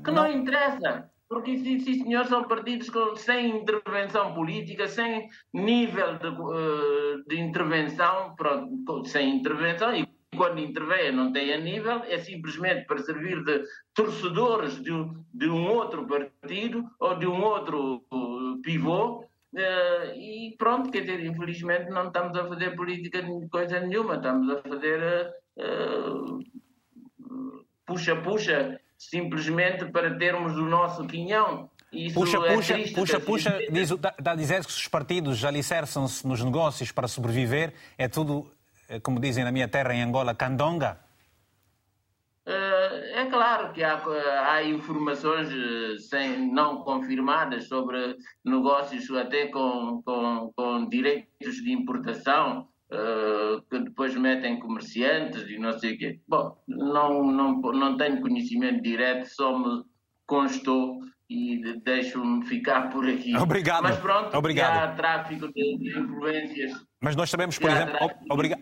que não, não interessa. Porque, sim, sim, senhor, são partidos com, sem intervenção política, sem nível de, uh, de intervenção, pronto, sem intervenção, e quando intervém não tem a nível, é simplesmente para servir de torcedores de de um outro partido ou de um outro uh, pivô. Uh, e pronto, quer dizer, infelizmente não estamos a fazer política de coisa nenhuma, estamos a fazer puxa-puxa simplesmente para termos o nosso quinhão. Isso puxa, é puxa, triste, puxa, puxa, diz, dá, dá a dizer que os partidos alicerçam-se nos negócios para sobreviver, é tudo, eh, como dizem na minha terra, em Angola, candonga? Eh, é claro que há, há, informações eh, sem, não confirmadas sobre negócios até com, com, com direitos de importação, uh, que depois metem comerciantes e não sei o quê. Bom, não, não, não tenho conhecimento direto, só me constou e deixo-me ficar por aqui. Obrigado. Mas pronto, Obrigado. há tráfico de, influências. Mas nós sabemos, por exemplo. Obriga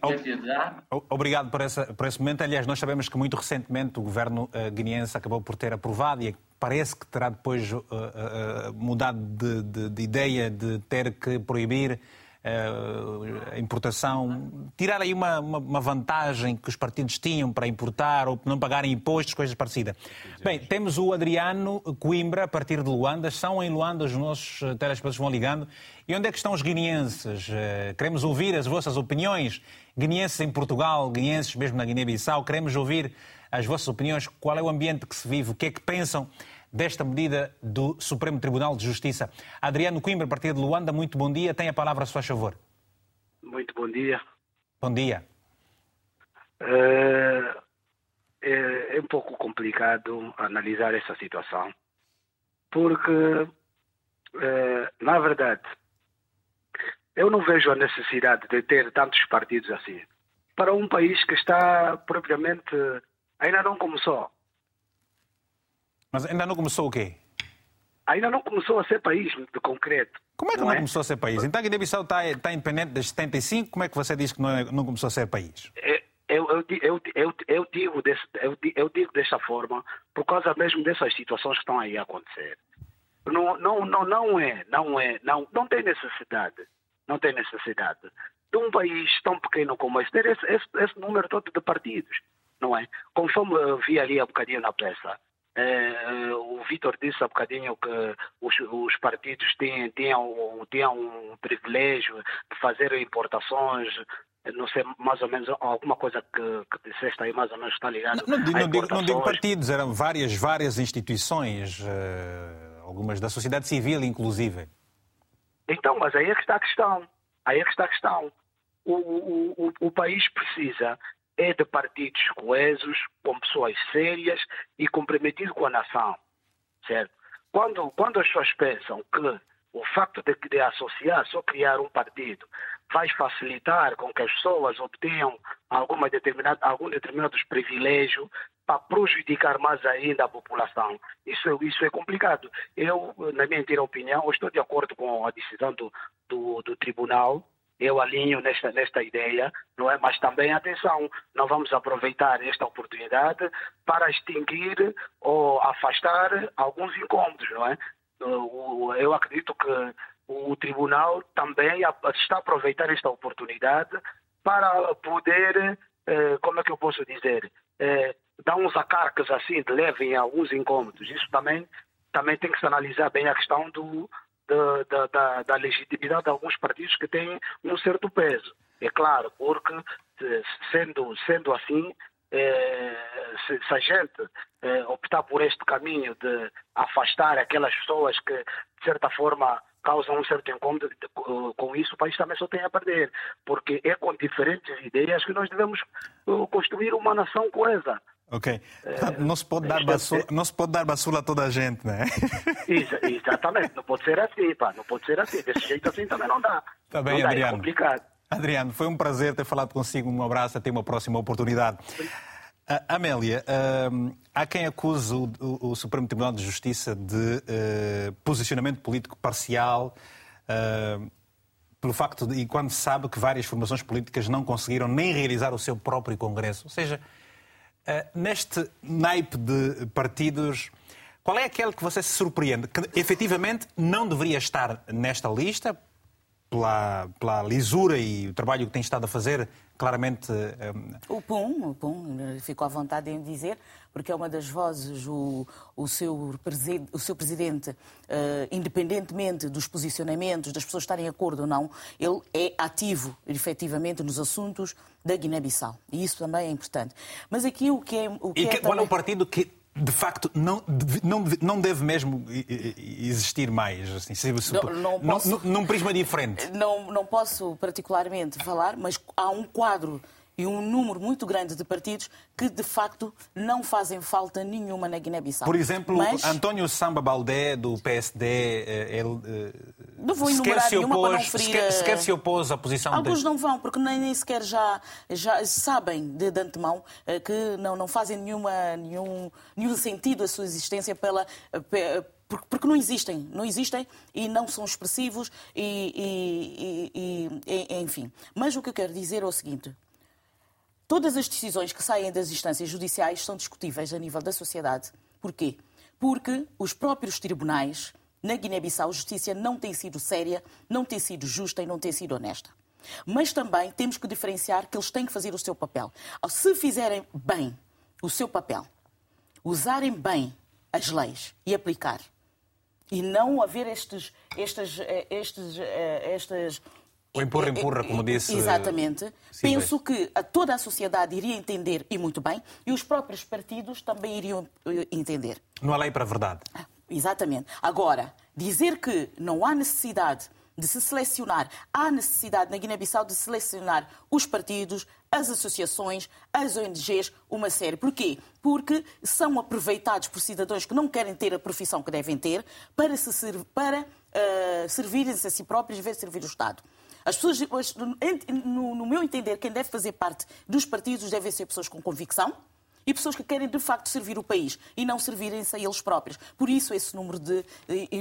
obrigado por, essa, por esse momento. Aliás, nós sabemos que muito recentemente o governo uh, guineense acabou por ter aprovado e parece que terá depois uh, uh, mudado de, de, de, ideia de ter que proibir a importação, tirar aí uma, uma, uma, vantagem que os partidos tinham para importar ou não pagarem impostos, coisas parecidas. Bem, temos o Adriano Coimbra, a partir de Luanda. São em Luanda, os nossos telespectadores vão ligando. E onde é que estão os guineenses? Eh, queremos ouvir as vossas opiniões. Guineenses em Portugal, guineenses mesmo na Guiné-Bissau. Queremos ouvir as vossas opiniões. Qual é o ambiente que se vive? O que é que pensam? Desta medida do Supremo Tribunal de Justiça. Adriano Coimbra, partido de Luanda, muito bom dia. Tem a palavra a seu favor. Muito bom dia. Bom dia. É, é, é um pouco complicado analisar essa situação, porque, é, na verdade, eu não vejo a necessidade de ter tantos partidos assim. Para um país que está propriamente. ainda não começou. Mas ainda não começou o quê? Ainda não começou a ser país de concreto. Como é que não, não é? começou a ser país? Então a Guiné-Bissau está, está independente desde 75, como é que você diz que não, é, não começou a ser país? É, eu, eu, eu, eu, eu, digo desse, eu, digo dessa forma por causa mesmo dessas situações que estão aí a acontecer. Não, não, não, não é, não é, não, não tem necessidade, não tem necessidade de um país tão pequeno como esse ter esse, esse, esse número todo de partidos, não é? Conforme eu vi ali há bocadinho na peça, o Vitor disse há bocadinho que os, os partidos têm, têm, um, têm um privilégio de fazer importações, não sei, mais ou menos alguma coisa que, que disseste aí, mais ou menos está ligado. Não, não, não, digo, não digo, partidos, eram várias, várias instituições, uh, algumas da sociedade civil, inclusive. Então, mas aí é que está a questão. Aí é que está a questão. O, o, o, o país precisa é de partidos coesos, com pessoas sérias e comprometidos com a nação, certo? Quando, quando as pessoas pensam que o facto de, de associar, só criar um partido, vai facilitar com que as pessoas obtenham alguma determinada, algum determinados privilégios para prejudicar mais ainda a população. Isso, isso é complicado. Eu, na minha inteira opinião, estou de acordo com a decisão do, do, do tribunal, eu alinho nesta, nesta ideia, não é? Mas também, atenção, não vamos aproveitar esta oportunidade para extinguir ou afastar alguns incômodos, não é? Eu acredito que o tribunal também está a aproveitar esta oportunidade para poder, eh, como é que eu posso dizer, eh, dar uns acarques assim de leve em alguns incômodos. Isso também, também tem que se analisar bem a questão do, da, da, da, da, legitimidade de alguns partidos que têm um certo peso. É claro, porque sendo, sendo assim, é, se, se, a gente é, optar por este caminho de afastar aquelas pessoas que, de certa forma, causam um certo incômodo com isso, o país também só tem a perder, porque é com diferentes ideias que nós devemos construir uma nação coesa. Ok. É, não, se pode dar basula, não se pode dar basula a toda a gente, né? (laughs) exatamente. Não pode ser assim, pá. Não pode ser assim. Desse jeito assim também não dá. Está bem, não Adriano. Dá, é complicado. Adriano, foi um prazer ter falado consigo. Um abraço. Até uma próxima oportunidade. Uh, Amélia, uh, há quem acuse o, o, o, Supremo Tribunal de Justiça de uh, posicionamento político parcial pelo facto de, e quando se sabe que várias formações políticas não conseguiram nem realizar o seu próprio Congresso. Ou seja, neste naipe de partidos, qual é aquele que você se surpreende? Que efetivamente não deveria estar nesta lista, pela, pela lisura e o trabalho que tem estado a fazer, claramente. Um... O PUM, o PUM, ficou à vontade em dizer, porque é uma das vozes, o, o, seu, presidente, o seu presidente, uh, independentemente dos posicionamentos, das pessoas estarem de acordo ou não, ele é ativo, efetivamente, nos assuntos da Guiné-Bissau. E isso também é importante. Mas aqui o que é. O que e que, é qual é o partido que de facto não, não, não deve mesmo existir mais, assim, se, se, não, não posso, num, num prisma diferente. Não, não posso particularmente falar, mas há um quadro e um número muito grande de partidos que, de facto, não fazem falta nenhuma na Guiné-Bissau. Por exemplo, Mas... António Samba Baldé, do PSD, eh, ele eh, não vou enumerar se nenhuma opôs, para não ferir... Sequer, sequer se opôs à posição... Alguns de... não vão, porque nem, nem sequer já, já sabem de, de antemão eh, que não, não fazem nenhuma, nenhum, nenhum sentido a sua existência pela porque não existem, não existem e não são expressivos e, e, e, e, enfim. Mas o que eu quero dizer é o seguinte: Todas as decisões que saem das instâncias judiciais são discutíveis a nível da sociedade. Porquê? Porque os próprios tribunais na Guiné-Bissau a justiça não tem sido séria, não tem sido justa e não tem sido honesta. Mas também temos que diferenciar que eles têm que fazer o seu papel. Se fizerem bem o seu papel, usarem bem as leis e aplicar, e não haver estes, estes, eh, estes, eh, estes o empurra, empurra, como disse. Exatamente. Penso que a toda a sociedade iria entender, e muito bem, e os próprios partidos também iriam eh, entender. Não há lei para a verdade. Exatamente. Agora, dizer que não há necessidade de se selecionar, há necessidade na Guiné-Bissau de selecionar os partidos, as associações, as ONGs, uma série. Porquê? Porque são aproveitados por cidadãos que não querem ter a profissão que devem ter para, se para uh, servirem-se a si próprios vez de servir o Estado. As pessoas, no, no meu entender, quem deve fazer parte dos partidos devem ser pessoas com convicção, e pessoas que querem de facto servir o país e não servirem-se a eles próprios. Por isso esse número de,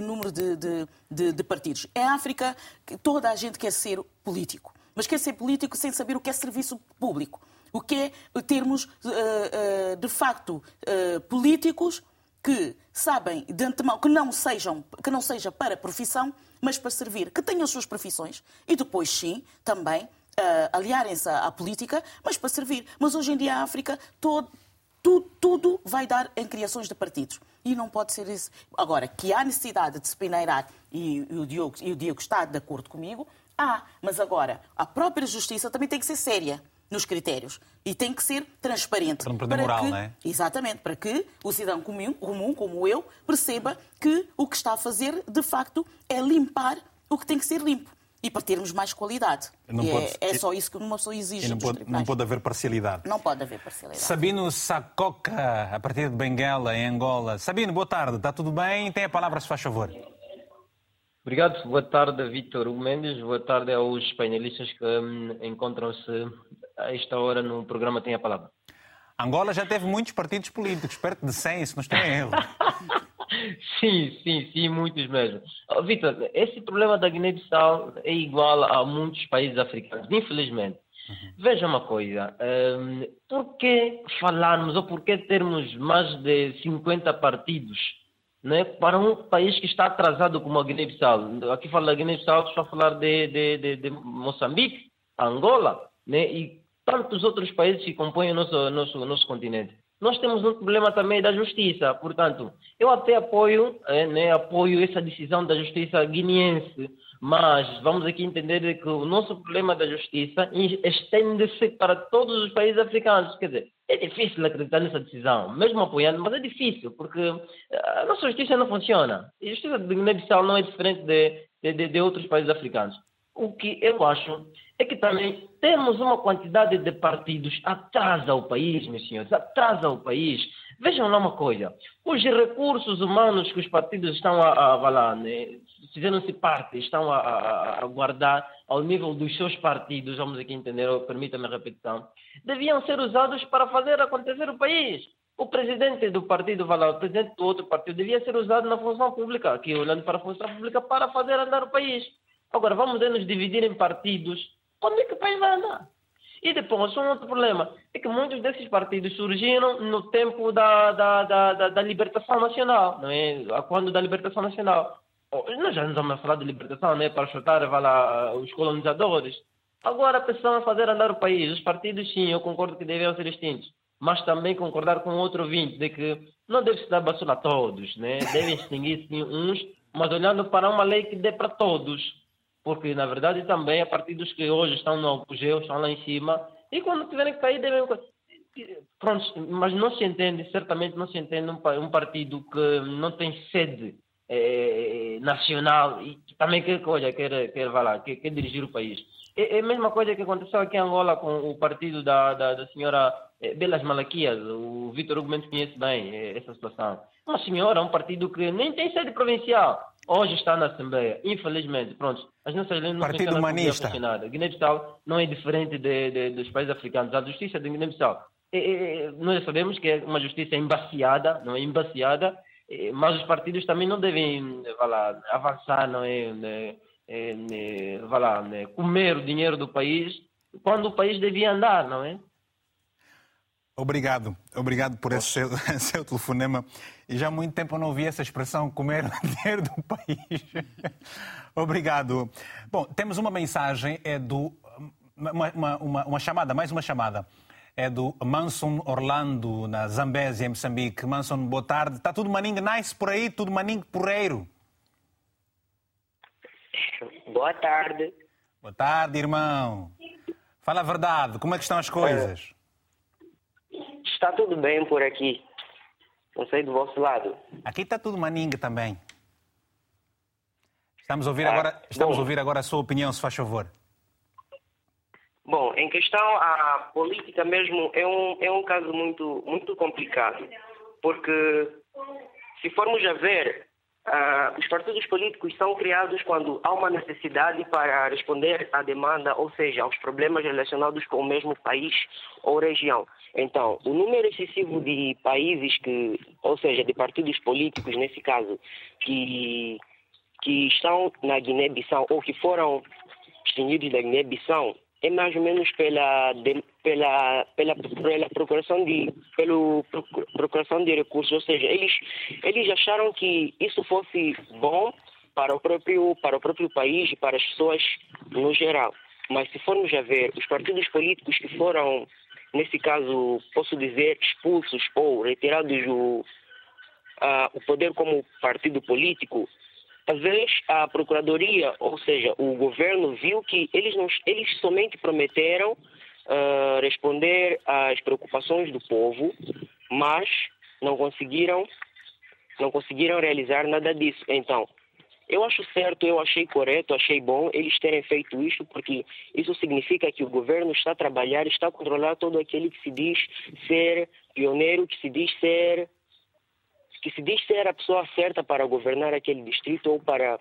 número de, de, de, de partidos. Em África, toda a gente quer ser político, mas quer ser político sem saber o que é serviço público. O que é termos, eh, eh, de facto, eh, políticos que sabem de antemão que não, sejam, que não seja para profissão, mas para servir, que tenham as suas profissões e depois, sim, também uh, aliarem-se à, à, política, mas para servir. Mas hoje em dia a África, todo, tudo, tudo vai dar em criações de partidos. E não pode ser isso. Agora, que há necessidade de se peneirar, e, e, o Diogo, e o Diogo está de acordo comigo, há. Mas agora, a própria justiça também tem que ser séria nos critérios e tem que ser transparente. Para não perder moral, que, não é? Exatamente, para que o cidadão comum, comum, como eu, perceba que o que está a fazer, de facto, é limpar o que tem que ser limpo. E para termos mais qualidade. Pode, é, é, só isso que uma pessoa exige. não, pode, não pode haver parcialidade. Não pode haver parcialidade. Sabino Sacoca, a partir de Benguela, em Angola. Sabino, boa tarde. Está tudo bem? Tem a palavra, se faz favor. Obrigado. Boa tarde, Vítor Mendes. Boa tarde aos painelistas que hum, encontram-se a esta hora no programa Tem a Palavra. Angola já teve muitos partidos políticos, perto de 100, se não estou em erro. (laughs) sim, sim, sim, muitos mesmo. Vitor, esse problema da Guiné-Bissau é igual a muitos países africanos, infelizmente. Uhum. Veja uma coisa, um, por que falarmos ou por que termos mais de 50 partidos né, para um país que está atrasado como a Guiné-Bissau? Aqui fala da Guiné-Bissau, estou a falar de, de, de, de Moçambique, Angola, né, e tantos outros países que compõem o nosso, nosso, nosso continente. Nós temos um problema também da justiça, portanto, eu até apoio, é, né, apoio essa decisão da justiça guineense, mas vamos aqui entender que o nosso problema da justiça estende-se para todos os países africanos. Quer dizer, é difícil acreditar nessa decisão, mesmo apoiando, mas é difícil, porque a nossa justiça não funciona. A justiça de Guiné-Bissau não é diferente de, de, de outros países africanos. O que eu acho é que também temos uma quantidade de partidos atrasa o país, meus senhores, atrasa o país. Vejam lá uma coisa, os recursos humanos que os partidos estão a, a lá, né, fizeram-se parte, estão a, a, a, guardar ao nível dos seus partidos, vamos aqui entender, permita-me a repetição, deviam ser usados para fazer acontecer o país. O presidente do partido, lá, o presidente do outro partido, devia ser usado na função pública, aqui olhando para a função pública, para fazer andar o país. Agora, vamos nos dividir em partidos quando é que o país vai andar? E depois, um outro problema é que muitos desses partidos surgiram no tempo da, da, da, da, da libertação nacional, não é? Quando da libertação nacional. Nós já não vamos falar de libertação, né? Para chutar lá, os colonizadores. Agora precisam fazer andar o país. Os partidos, sim, eu concordo que deveriam ser extintos. Mas também concordar com outro ouvinte de que não deve se dar basura a todos, né? Devem extinguir-se uns, mas olhando para uma lei que dê para todos porque na verdade também a partidos que hoje estão no apogeu, estão lá em cima, e quando tiverem que cair devem. Pronto, mas não se entende, certamente não se entende um, partido que não tem sede é, nacional e também quer, olha, quer, quer, vai lá, quer, quer dirigir o país. É, é, a mesma coisa que aconteceu aqui em Angola com o partido da, da, da senhora é, Belas Malaquias. O Vitor Hugo Mendes conhece bem é, essa situação. Uma senhora, um partido que nem tem sede provincial hoje está na Assembleia. Infelizmente, pronto, as nossas leis não Partido Humanista. Guiné-Bissau não é diferente de, de, dos países africanos. A justiça de Guiné-Bissau, é, é, é, nós sabemos que é uma justiça embaciada, não é embaciada, é, mas os partidos também não devem lá, avançar, não é, né, é, né, lá, né, comer o dinheiro do país quando o país devia andar, não é? Obrigado, obrigado por esse seu, (laughs) seu, telefonema. E já há muito tempo eu não ouvi essa expressão comer (laughs) dinheiro do país. (laughs) obrigado. Bom, temos uma mensagem, é do. Uma, uma, uma, uma, chamada, mais uma chamada. É do Manson Orlando, na Zambésia, em Moçambique. Manson, boa tarde. Está tudo maninho nice por aí? Tudo maninho porreiro? Boa tarde. Boa tarde, irmão. Fala a verdade, como é que estão as coisas? Está tudo bem por aqui. Não sei do vosso lado. Aqui está tudo maninga também. Estamos a ouvir, ah, agora, estamos a ouvir agora a sua opinião, se faz favor. Bom, em questão a política mesmo é um, é um caso muito, muito complicado. Porque se formos a ver, Uh, os partidos políticos são criados quando há uma necessidade para responder à demanda, ou seja, aos problemas relacionados com o mesmo país ou região. Então, o número excessivo de países que, ou seja, de partidos políticos, nesse caso, que, que estão na Guiné-Bissau ou que foram extinguidos da Guiné-Bissau, é mais ou menos pela, pela, pela, pela procuração de pelo procuração de recursos, ou seja, eles eles acharam que isso fosse bom para o próprio para o próprio país e para as pessoas no geral. Mas se formos a ver os partidos políticos que foram nesse caso posso dizer expulsos ou retirados o uh, o poder como partido político vezes a procuradoria, ou seja, o governo viu que eles não, eles somente prometeram uh, responder às preocupações do povo, mas não conseguiram não conseguiram realizar nada disso. Então, eu acho certo, eu achei correto, achei bom eles terem feito isso, porque isso significa que o governo está a trabalhar, está a controlar todo aquele que se diz ser pioneiro, que se diz ser que se diz ser a pessoa certa para governar aquele distrito ou para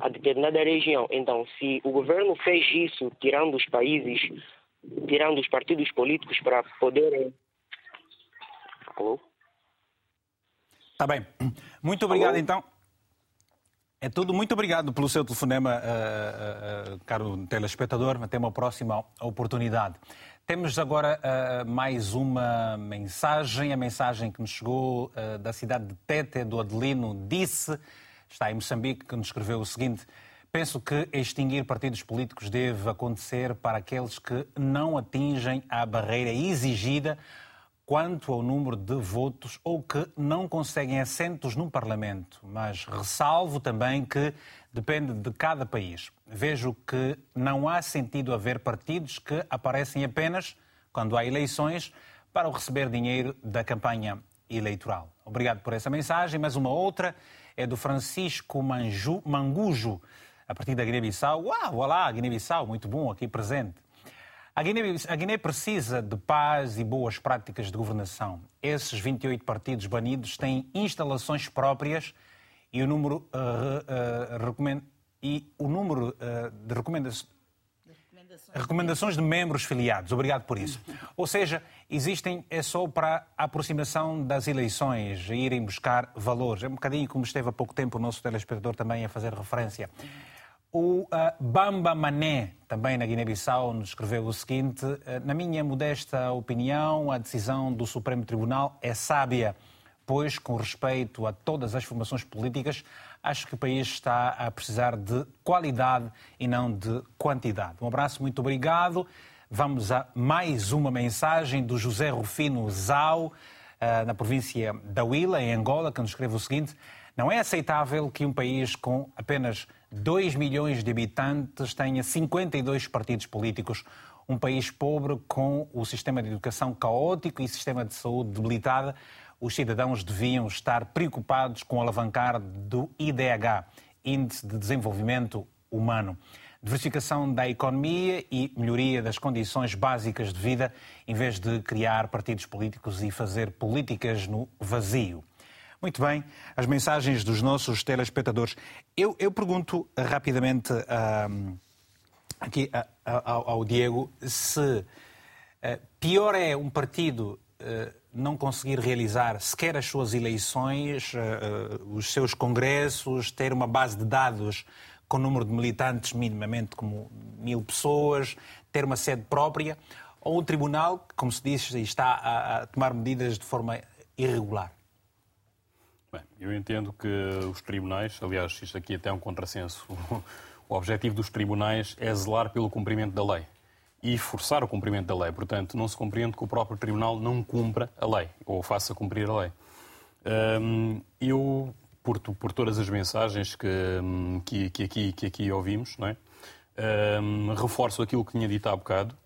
a determinada região. Então, se o governo fez isso, tirando os países, tirando os partidos políticos para poderem. Alô? Tá bem. Muito obrigado, Alô? então. É tudo. Muito obrigado pelo seu telefonema, uh, uh, caro telespectador. Até uma próxima oportunidade. Temos agora uh, mais uma mensagem, a mensagem que nos chegou da cidade de Tete, do Adelino, disse, está em Moçambique, que nos escreveu o seguinte: Penso que extinguir partidos políticos deve acontecer para aqueles que não atingem a barreira exigida quanto ao número de votos ou que não conseguem assentos no Parlamento. Mas ressalvo também que depende de cada país. Vejo que não há sentido haver partidos que aparecem apenas quando há eleições para receber dinheiro da campanha eleitoral. Obrigado por essa mensagem. Mas uma outra é do Francisco Manju, Mangujo, a partir da Guiné-Bissau. Uau, olá, Guiné-Bissau, muito bom aqui presente. A Guiné, a Guiné, precisa de paz e boas práticas de governação. Esses 28 partidos banidos têm instalações próprias e o número, uh, uh, e o número uh, de recomenda... recomendações, recomendações de membros filiados. Obrigado por isso. (laughs) Ou seja, existem é só para a aproximação das eleições, irem buscar valores. É um bocadinho como esteve há pouco tempo o nosso telespectador também a fazer referência. O Bamba Mané, também na Guiné-Bissau, nos escreveu o seguinte: uh, Na minha modesta opinião, a decisão do Supremo Tribunal é sábia, pois, com respeito a todas as formações políticas, acho que o país está a precisar de qualidade e não de quantidade. Um abraço, muito obrigado. Vamos a mais uma mensagem do José Rufino Zau, uh, na província da Huila, em Angola, que nos escreve o seguinte: Não é aceitável que um país com apenas 2 milhões de habitantes tenha 52 partidos políticos, um país pobre com o sistema de educação caótico e sistema de saúde debilitado, os cidadãos deviam estar preocupados com o alavancar do IDH, Índice de Desenvolvimento Humano. Diversificação da economia e melhoria das condições básicas de vida, em vez de criar partidos políticos e fazer políticas no vazio. Muito bem, as mensagens dos nossos telespectadores. Eu, eu pergunto rapidamente aqui ao, Diego se uh, pior é um partido uh, não conseguir realizar sequer as suas eleições, uh, os seus congressos, ter uma base de dados com número de militantes minimamente como mil pessoas, ter uma sede própria, ou um tribunal que, como se diz, está a tomar medidas de forma irregular? Bem, eu entendo que os tribunais, aliás, isto aqui até é um contrassenso, (laughs) o objetivo dos tribunais é zelar pelo cumprimento da lei e forçar o cumprimento da lei. Portanto, não se compreende que o próprio tribunal não cumpra a lei ou faça cumprir a lei. Hum, eu, por, por, todas as mensagens que, hum, que, que, aqui, que aqui ouvimos, não é? Hum, reforço aquilo que tinha dito há bocado.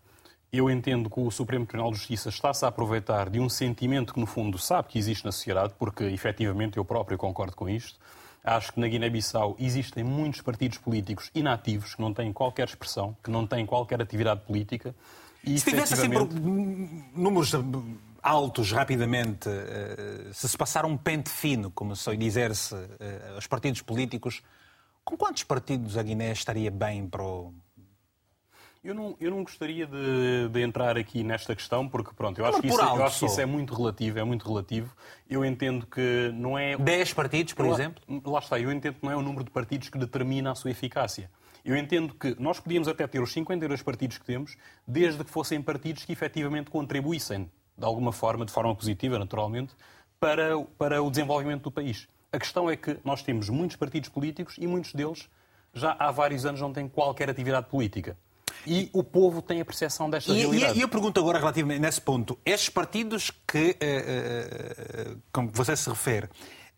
Eu entendo que o Supremo Tribunal de Justiça está-se a aproveitar de um sentimento que, no fundo, sabe que existe na sociedade, porque, efetivamente, eu próprio concordo com isto. Acho que na Guiné-Bissau existem muitos partidos políticos inativos, que não têm qualquer expressão, que não têm qualquer atividade política. E, se tivesse assim por números altos rapidamente, eh, se se passar um pente fino, como se dizer-se, eh, os partidos políticos, com quantos partidos a Guiné estaria bem para o, eu não, eu não gostaria de, de, entrar aqui nesta questão, porque pronto, eu acho, que isso, eu acho que isso, é muito relativo, é muito relativo. Eu entendo que não é... 10 partidos, por lá, exemplo? Lá está, eu entendo que não é o número de partidos que determina a sua eficácia. Eu entendo que nós podíamos até ter os 52 partidos que temos, desde que fossem partidos que efetivamente contribuíssem, de alguma forma, de forma positiva, naturalmente, para, para o desenvolvimento do país. A questão é que nós temos muitos partidos políticos e muitos deles já há vários anos não têm qualquer atividade política. E o povo tem a percepção desta e, realidade. E eu pergunto agora, relativamente nesse ponto, estes partidos que, uh, uh, como você se refere,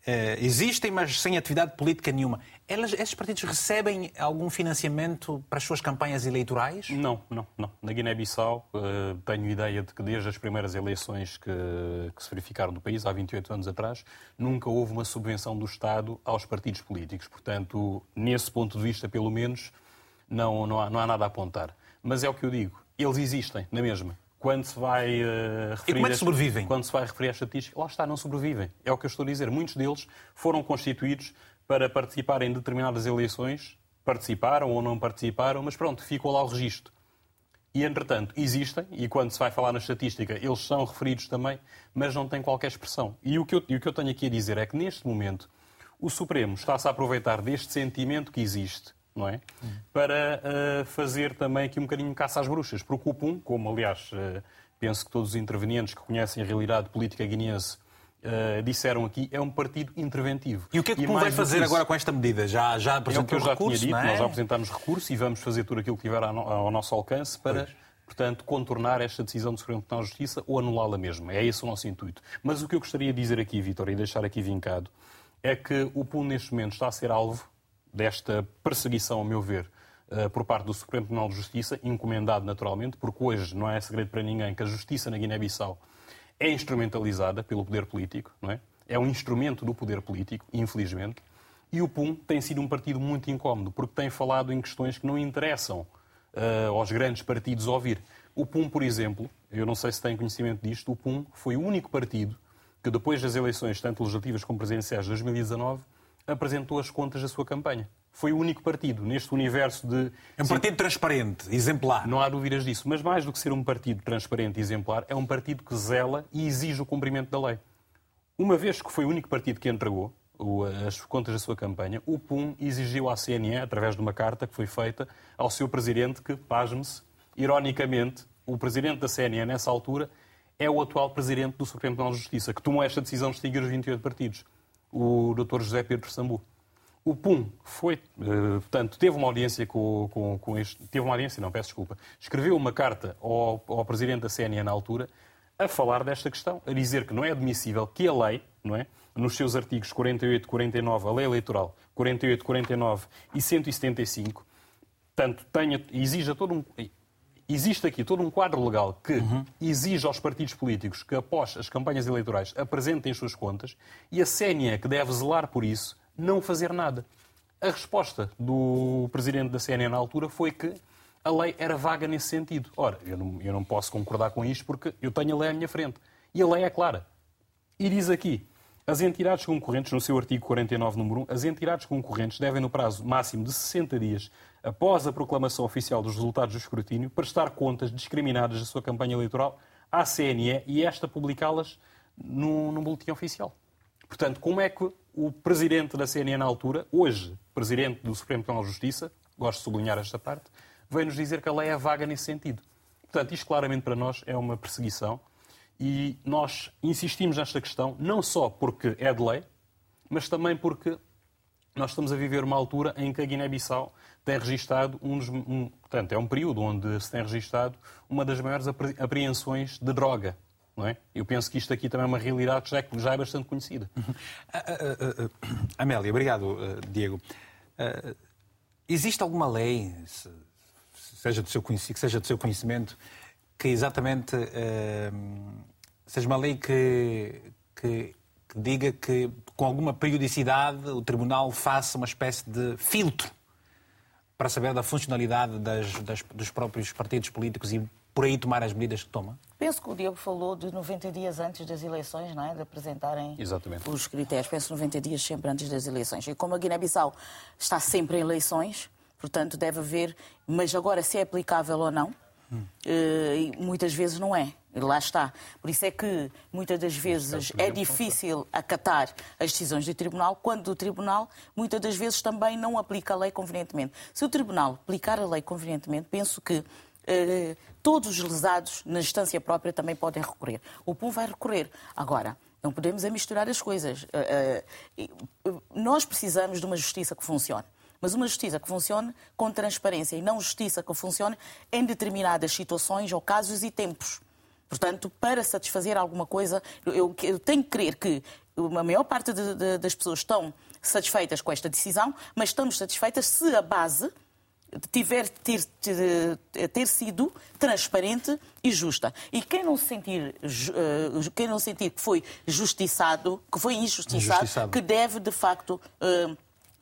Uh, existem, mas sem atividade política nenhuma. Elas, esses partidos recebem algum financiamento para as suas campanhas eleitorais? Não, não, não. Na Guiné-Bissau uh, tenho ideia de que desde as primeiras eleições que, que, se verificaram no país, há 28 anos atrás, nunca houve uma subvenção do Estado aos partidos políticos. Portanto, nesse ponto de vista, pelo menos, não, não, há, não há nada a apontar. Mas é o que eu digo, eles existem, na mesma. Quando se vai uh, referir. E como é que sobrevivem? Quando se vai referir à estatística, lá está, não sobrevivem. É o que eu estou a dizer. Muitos deles foram constituídos para participar em determinadas eleições, participaram ou não participaram, mas pronto, ficou lá o registro. E, entretanto, existem, e quando se vai falar na estatística, eles são referidos também, mas não têm qualquer expressão. E o que eu, o que eu tenho aqui a dizer é que, neste momento, o Supremo está-se a aproveitar deste sentimento que existe não é? Para uh, fazer também aqui um bocadinho caça às bruxas. Porque o PUM, como aliás uh, penso que todos os intervenientes que conhecem a realidade política guineense uh, disseram aqui, é um partido interventivo. E o que é que o PUM vai fazer agora com esta medida? Já, já apresentou é o que eu já recurso, tinha dito, é? nós já apresentámos recurso e vamos fazer tudo aquilo que tiver ao nosso alcance para... Pois portanto, contornar esta decisão do Supremo Tribunal de Justiça ou anulá-la mesmo. É esse o nosso intuito. Mas o que eu gostaria de dizer aqui, Vitor, e deixar aqui vincado, é que o PUN neste momento está a ser alvo desta perseguição, a meu ver, eh, por parte do Supremo Tribunal de Justiça, encomendado naturalmente, porque hoje não é segredo para ninguém que a justiça na Guiné-Bissau é instrumentalizada pelo poder político, não é? É um instrumento do poder político, infelizmente. E o PUM tem sido um partido muito incómodo, porque tem falado em questões que não interessam uh, aos grandes partidos ouvir. O PUM, por exemplo, eu não sei se têm conhecimento disto, o PUM foi o único partido que, depois das eleições, tanto legislativas como presidenciais de 2019, apresentou as contas da sua campanha. Foi o único partido neste universo de. É um partido transparente, exemplar. Não há dúvidas disso. Mas mais do que ser um partido transparente e exemplar, é um partido que zela e exige o cumprimento da lei. Uma vez que foi o único partido que entregou as contas da sua campanha, o PUM exigiu à CNE, através de uma carta que foi feita ao seu presidente, que, pasme-se, ironicamente, o presidente da CNE, nessa altura, é o atual presidente do Supremo Tribunal de Justiça, que tomou esta decisão de extinguir os 28 partidos o Dr. José Pedro Sambu. O PUM foi, uh, portanto, teve uma audiência com, com, com, este. Teve uma audiência, não, peço desculpa. Escreveu uma carta ao, ao presidente da CNN na altura a falar desta questão, a dizer que não é admissível que a lei, não é? Nos seus artigos 48, 49, a lei eleitoral, 48, 49 e 175, tanto tenha, exija todo um, existe aqui todo um quadro legal que uhum. exige aos partidos políticos que, após as campanhas eleitorais, apresentem as suas contas e a CNE, que deve zelar por isso, não fazer nada. A resposta do presidente da CNE na altura foi que a lei era vaga nesse sentido. Ora, eu não, eu não posso concordar com isto porque eu tenho a lei à minha frente. E a lei é clara. E diz aqui, as entidades concorrentes, no seu artigo 49, número 1, as entidades concorrentes devem, no prazo máximo de 60 dias, após a proclamação oficial dos resultados do escrutínio, prestar contas discriminadas da sua campanha eleitoral à CNE e esta publicá-las no, no boletim oficial. Portanto, como é que o presidente da CNE na altura, hoje presidente do Supremo Tribunal de Justiça, gosto de sublinhar esta parte, veio-nos dizer que a lei é vaga nesse sentido. Portanto, isto claramente para nós é uma perseguição e nós insistimos nesta questão não só porque é de lei, mas também porque nós estamos a viver uma altura em que a Guiné-Bissau tem registado um, dos, um, portanto, é um período onde se tem registado uma das maiores apreensões de droga. Não é? Eu penso que isto aqui também é uma realidade que já é, já é bastante conhecida. Uh, uh, uh, Amélia, obrigado, Diego. existe alguma lei, seja do seu, que seja do seu conhecimento, que exatamente seja uma lei que, que, que diga que com alguma periodicidade o Tribunal faça uma espécie de filtro para saber da funcionalidade das, das, dos próprios partidos políticos e por aí tomar as medidas que toma? Penso que o Diego falou de 90 dias antes das eleições, não é? De apresentarem Exatamente. os critérios. Penso 90 dias sempre antes das eleições. E como a Guiné-Bissau está sempre em eleições, portanto deve haver, mas agora se é aplicável ou não, hum. muitas vezes não é. Lá está. Por isso é que muitas das vezes é difícil acatar as decisões do Tribunal, quando o Tribunal muitas das vezes também não aplica a lei convenientemente. Se o Tribunal aplicar a lei convenientemente, penso que eh, todos os lesados na instância própria também podem recorrer. O PUM vai recorrer. Agora, não podemos é misturar as coisas. Eh, eh, nós precisamos de uma justiça que funcione. Mas uma justiça que funcione com transparência e não justiça que funcione em determinadas situações ou casos e tempos. Portanto, para satisfazer alguma coisa, eu, eu tenho que crer que a maior parte de, de, das pessoas estão satisfeitas com esta decisão, mas estamos satisfeitas se a base tiver ter, ter, ter, sido transparente e justa. E quem não sentir, uh, quem não sentir que foi justiçado, que foi injustiçado, injustiçado. que deve de facto uh,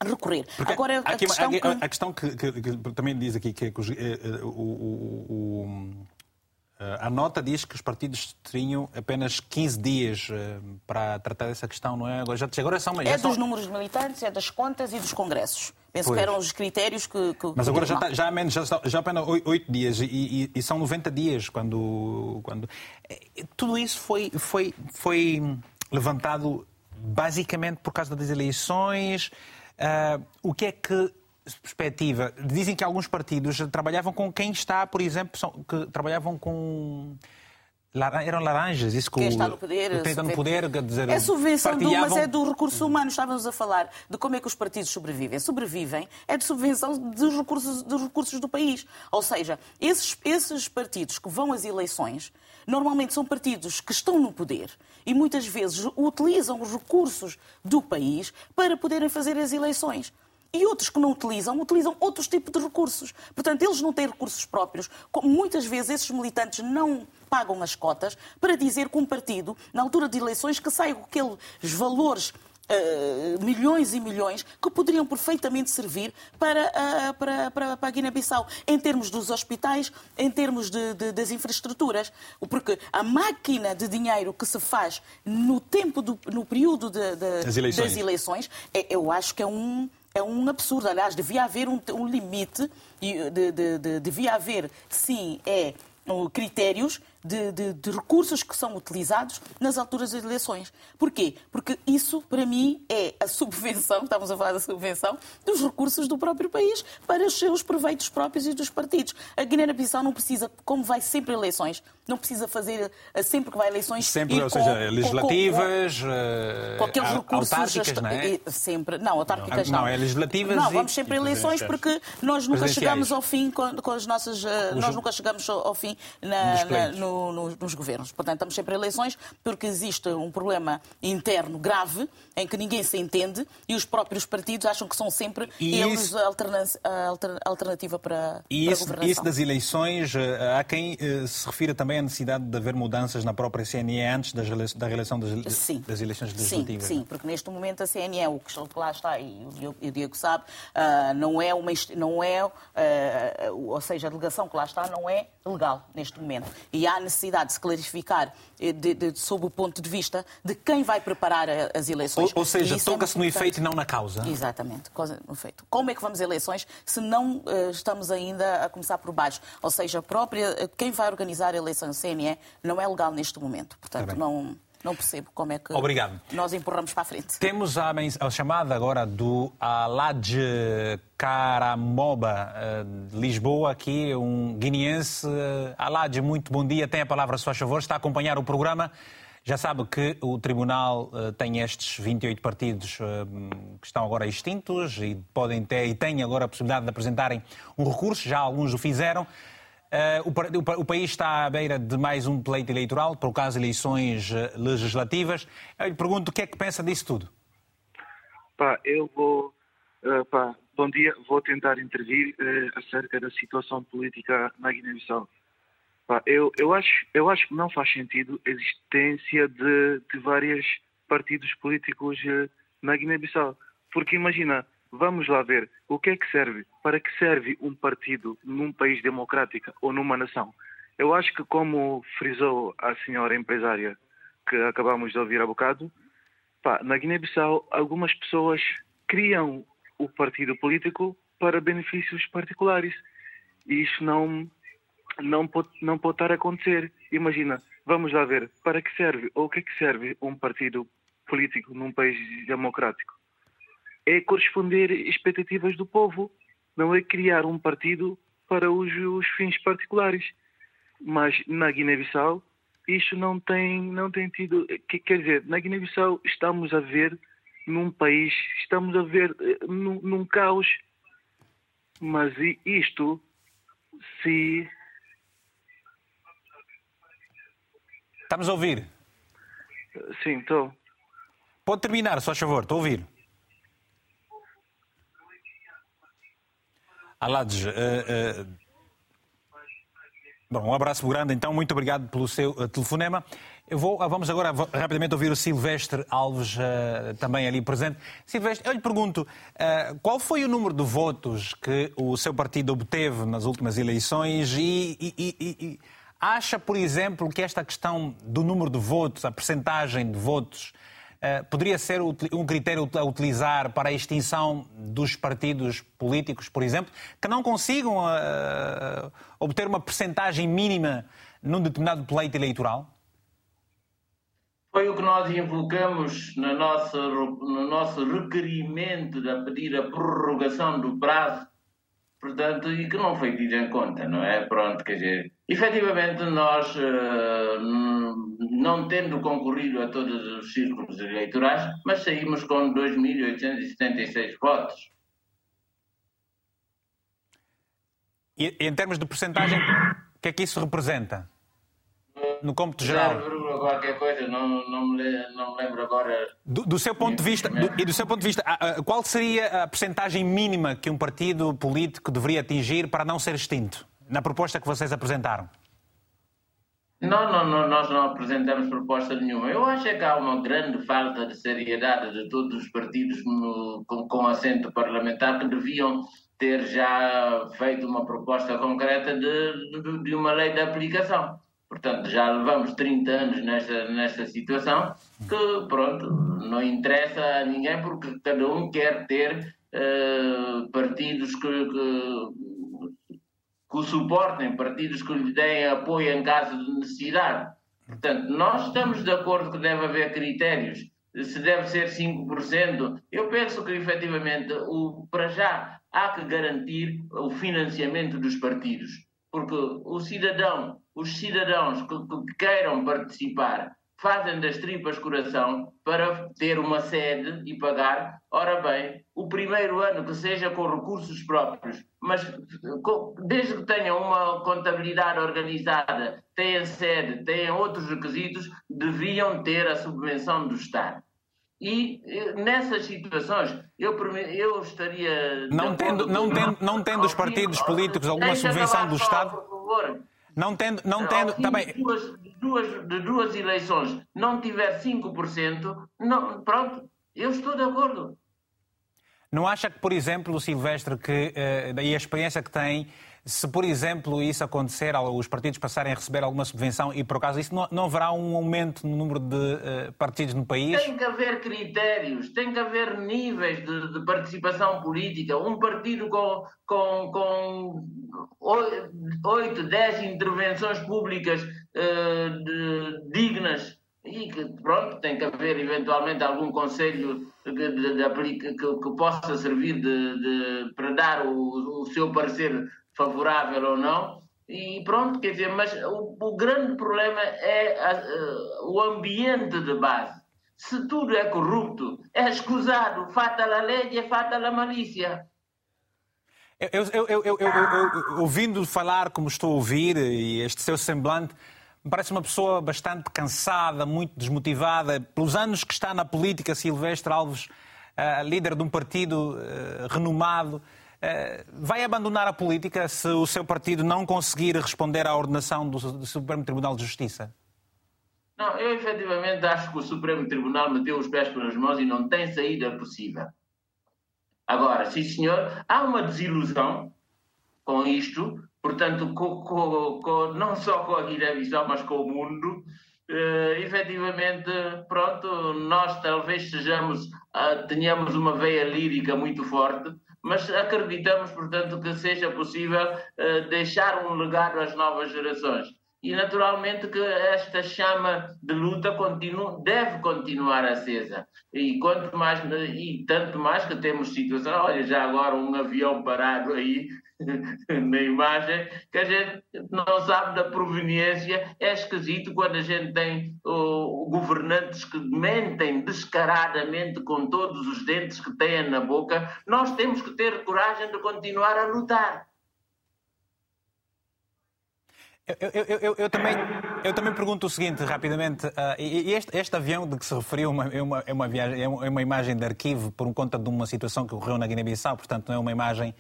recorrer. Porque Agora a, questão, que... a questão que, que, que, também diz aqui que, é que o, o, o eh, a nota diz que os partidos teriam apenas 15 dias eh, para tratar dessa questão, não é? Agora, já, agora são, é dos números de militantes, é das contas e dos congressos. Penso pois. que eram os critérios que. que Mas agora já, está, já, menos, já, já apenas 8 dias e, e, e, são 90 dias quando. quando... Eh, tudo isso foi, foi, foi levantado basicamente por causa das eleições. Uh, o que é que perspectiva, dizem que alguns partidos trabalhavam com quem está, por exemplo, são, que trabalhavam com eram laranjas, isso que Quem está no poder. Quem está no poder, quer dizer, é subvenção partilhavam... do, mas é do recurso humano. Estávamos a falar de como é que os partidos sobrevivem. Sobrevivem é de subvenção dos recursos, dos recursos do país. Ou seja, esses, esses partidos que vão às eleições normalmente são partidos que estão no poder e muitas vezes utilizam os recursos do país para poderem fazer as eleições. E outros que não utilizam, utilizam outros tipos de recursos. Portanto, eles não têm recursos próprios. Muitas vezes esses militantes não pagam as cotas para dizer que um partido, na altura de eleições, que sai aqueles valores Uh, milhões e milhões que poderiam perfeitamente servir para, uh, para, para, para a Guiné-Bissau, em termos dos hospitais, em termos de, de, das infraestruturas. Porque a máquina de dinheiro que se faz no tempo, do, no período de, das eleições, das eleições é, eu acho que é um é um absurdo. Aliás, devia haver um, um limite, de, de, de, devia haver, sim, é critérios de, de, de, recursos que são utilizados nas alturas das eleições. Porquê? Porque isso, para mim, é a subvenção, (laughs) estamos a falar da subvenção, dos recursos do próprio país para os seus proveitos próprios e dos partidos. A Guiné-Bissau não precisa, como vai sempre eleições, não precisa fazer eh, sempre que vai eleições. Sempre, ou seja, legislativas, com, com, eh, com aqueles recursos autárquicas, não é? Sempre. Não, autárquicas não. Não, é legislativas. Não, vamos sempre a eleições porque nós nunca chegamos ao fim com, com as nossas. Eh, nós nunca chegamos ao fim na, na, no no, no, nos governos. Portanto, estamos sempre em eleições porque existe um problema interno grave em que ninguém se entende e os próprios partidos acham que são sempre e eles isso... a, alternativa para, e para isso, a governação. isso das eleições, eh, há quem eh, se refira também à necessidade de haver mudanças na própria CNE antes das, da reeleição das, sim. das eleições legislativas. Sim, sim, porque neste momento a CNE, o que lá está, e o Diego sabe, ah, não é uma... Não é, ah, ou seja, a delegação que lá está não é legal neste momento. E há necessidade de se clarificar eh, de, de, sob o ponto de vista de quem vai preparar as eleições. Ou, ou seja, toca-se é no efeito e não na causa. Exatamente, no efeito. Como é que vamos a eleições se não uh, estamos ainda a começar por baixo? Ou seja, própria, quem vai organizar a eleição CNE não é legal neste momento. Portanto, não não percebo como é que Obrigado. nós empurramos para a frente. Temos a, a chamada agora do Alad Caramoba, eh, de Lisboa, aqui, um guineense. Alad, muito bom dia, tem a palavra, se faz favor, está a acompanhar o programa. Já sabe que o Tribunal uh, tem estes 28 partidos que estão agora extintos e podem ter e têm agora a possibilidade de apresentarem um recurso, já alguns o fizeram. Uh, o, país está à beira de mais um pleito eleitoral, por causa de eleições legislativas. Eu lhe pergunto o que é que pensa disso tudo. Pá, eu vou. Pá, bom dia, vou tentar intervir acerca da situação política na Guiné-Bissau. Eu, eu, acho, eu acho que não faz sentido a existência de, de vários partidos políticos eh, na Guiné-Bissau. Porque imagina, vamos lá ver, o que é que serve? Para que serve um partido num país democrático ou numa nação? Eu acho que, como frisou a senhora empresária que acabamos de ouvir há bocado, pá, na Guiné-Bissau algumas pessoas criam o partido político para benefícios particulares. E isso não, não pode, não pode estar a acontecer. Imagina, vamos lá ver, para que serve ou o que é que serve um partido político num país democrático? É corresponder expectativas do povo, não é criar um partido para os, os fins particulares. Mas na Guiné-Bissau isso não tem, não tem tido. Quer dizer, na Guiné-Bissau estamos a ver num país, estamos a ver eh, num, num caos. Mas isto, se Estamos a ouvir? Sim, estou. Pode terminar, só favor, estou a ouvir. Alades, uh, uh... Bom, um abraço grande, então, muito obrigado pelo seu uh, telefonema. Vou, vamos agora rapidamente ouvir o Silvestre Alves, uh, também ali presente. Silvestre, eu lhe pergunto, uh, qual foi o número de votos que o seu partido obteve nas últimas eleições e, e, e, e Acha, por exemplo, que esta questão do número de votos, a percentagem de votos, poderia ser um critério a utilizar para a extinção dos partidos políticos, por exemplo, que não consigam uh, obter uma percentagem mínima num determinado pleito eleitoral? Foi o que nós invocamos no nosso, no nosso requerimento de pedir a prorrogação do prazo portanto, e que não foi tido em conta, não é? Pronto, quer dizer, efetivamente nós, uh, não tendo concorrido a todos os círculos eleitorais, mas saímos com 2.876 votos. E em termos de porcentagem, o que é que isso representa? No cômputo geral? qualquer coisa, não, não, me, não me lembro agora. Do, do seu ponto de vista, do, e do seu ponto de vista, qual seria a percentagem mínima que um partido político deveria atingir para não ser extinto, na proposta que vocês apresentaram? Não, não, não, nós não apresentamos proposta nenhuma. Eu acho que há uma grande falta de seriedade de todos os partidos no, com, com assento parlamentar que deviam ter já feito uma proposta concreta de, de, de uma lei de aplicação. Portanto, já levamos 30 anos nesta, nesta situação que, pronto, não interessa a ninguém porque cada um quer ter uh, partidos que, que, que, o suportem, partidos que lhe deem apoio em caso de necessidade. Portanto, nós estamos de acordo que deve haver critérios. Se deve ser 5%, eu penso que efetivamente, o, para já, há que garantir o financiamento dos partidos. Porque o cidadão os cidadãos que, que queiram participar fazem das tripas coração para ter uma sede e pagar. Ora bem, o primeiro ano que seja com recursos próprios, mas desde que tenham uma contabilidade organizada, tenham sede, tenham outros requisitos, deviam ter a subvenção do Estado. E eh, nessas situações, eu, eu estaria. Não tendo, não tendo, não tendo os partidos políticos alguma subvenção do Estado. Por favor. Não tendo, não tendo, também... de, duas, duas, de duas eleições não tiver 5%, não, pronto, eu estou de acordo. Não acha que, por exemplo, o Silvestre, que, e a experiência que tem, se, por exemplo, isso acontecer, os partidos passarem a receber alguma subvenção e, por acaso, isso não, não haverá um aumento no número de uh, partidos no país? Tem que haver critérios, tem que haver níveis de, de participação política. Um partido com, com, com 8, 10 intervenções públicas uh, de, dignas e, que, pronto, tem que haver eventualmente algum conselho de, de, de, que, que, possa servir para dar o, o, seu parecer favorável ou não. E pronto, quer dizer, mas o, o grande problema é a, a, o ambiente de base. Se tudo é corrupto, é escusado, fata a lei e fata a malícia. Eu, eu, eu, eu, ouvindo falar como estou a ouvir, e este seu semblante, me parece uma pessoa bastante cansada, muito desmotivada. Pelos anos que está na política, Silvestre Alves, uh, líder de um partido uh, renomado, vai abandonar a política se o seu partido não conseguir responder à ordenação do, do Supremo Tribunal de Justiça? Não, eu efetivamente acho que o Supremo Tribunal meteu os pés pelas mãos e não tem saída possível. Agora, sim senhor, há uma desilusão com isto, portanto, com, com, com, não só com a Guiné-Bissau, mas com o mundo. Uh, efetivamente, pronto, nós talvez sejamos, uh, tenhamos uma veia lírica muito forte, mas acreditamos, portanto, que seja possível uh, deixar um legado às novas gerações e naturalmente que esta chama de luta continua, deve continuar acesa. E quanto mais e tanto mais que temos situação, olha já agora um avião parado aí (laughs) na imagem, que a gente não sabe da proveniência, é esquisito quando a gente tem oh, governantes que mentem descaradamente com todos os dentes que têm na boca, nós temos que ter coragem de continuar a lutar. Eu, eu, eu, eu, também, eu também pergunto o seguinte, rapidamente. Uh, este, este, avião de que se referiu é uma, é, uma, é, uma imagem de arquivo por conta de uma situação que ocorreu na Guiné-Bissau, portanto não é uma imagem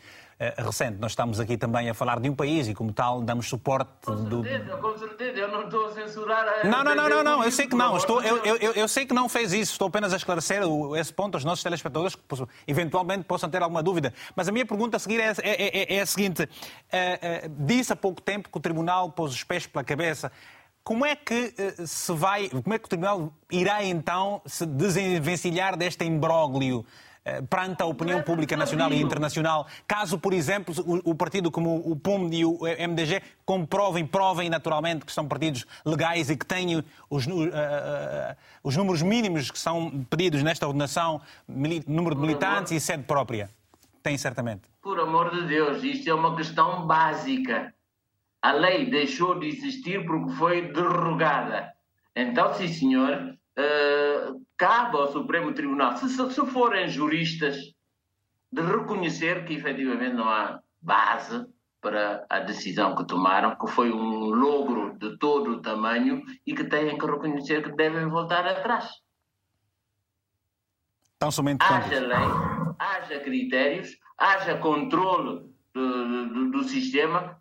recente. Nós estamos aqui também a falar de um país e, como tal, damos suporte. Com certeza, do... com certeza. Eu não estou a censurar. A... Não, não, não, não, não, eu sei que não. Estou, eu, eu, eu sei que não fez isso. Estou apenas a esclarecer esse ponto aos nossos telespectadores que eventualmente possam ter alguma dúvida. Mas a minha pergunta a seguir é, é, é, é a seguinte: é, é, disse há pouco tempo que o Tribunal pôs os pés pela cabeça. Como é que se vai, como é que o Tribunal irá então se desenvencilhar deste imbróglio? Eh, perante a opinião pública nacional e internacional, caso, por exemplo, o, partido como o PUM e o MDG comprovem, provem naturalmente que são partidos legais e que têm os, uh, uh, os números mínimos que são pedidos nesta ordenação, número de militantes e sede própria? Tem certamente. Por amor de Deus, isto é uma questão básica. A lei deixou de existir porque foi derrogada. Então, sim, senhor, uh, cabe ao Supremo Tribunal, se, se forem juristas, de reconhecer que efetivamente não há base para a decisão que tomaram, que foi um logro de todo o tamanho e que têm que reconhecer que devem voltar atrás. Tão somente haja lei, haja critérios, haja controle do, do, do sistema,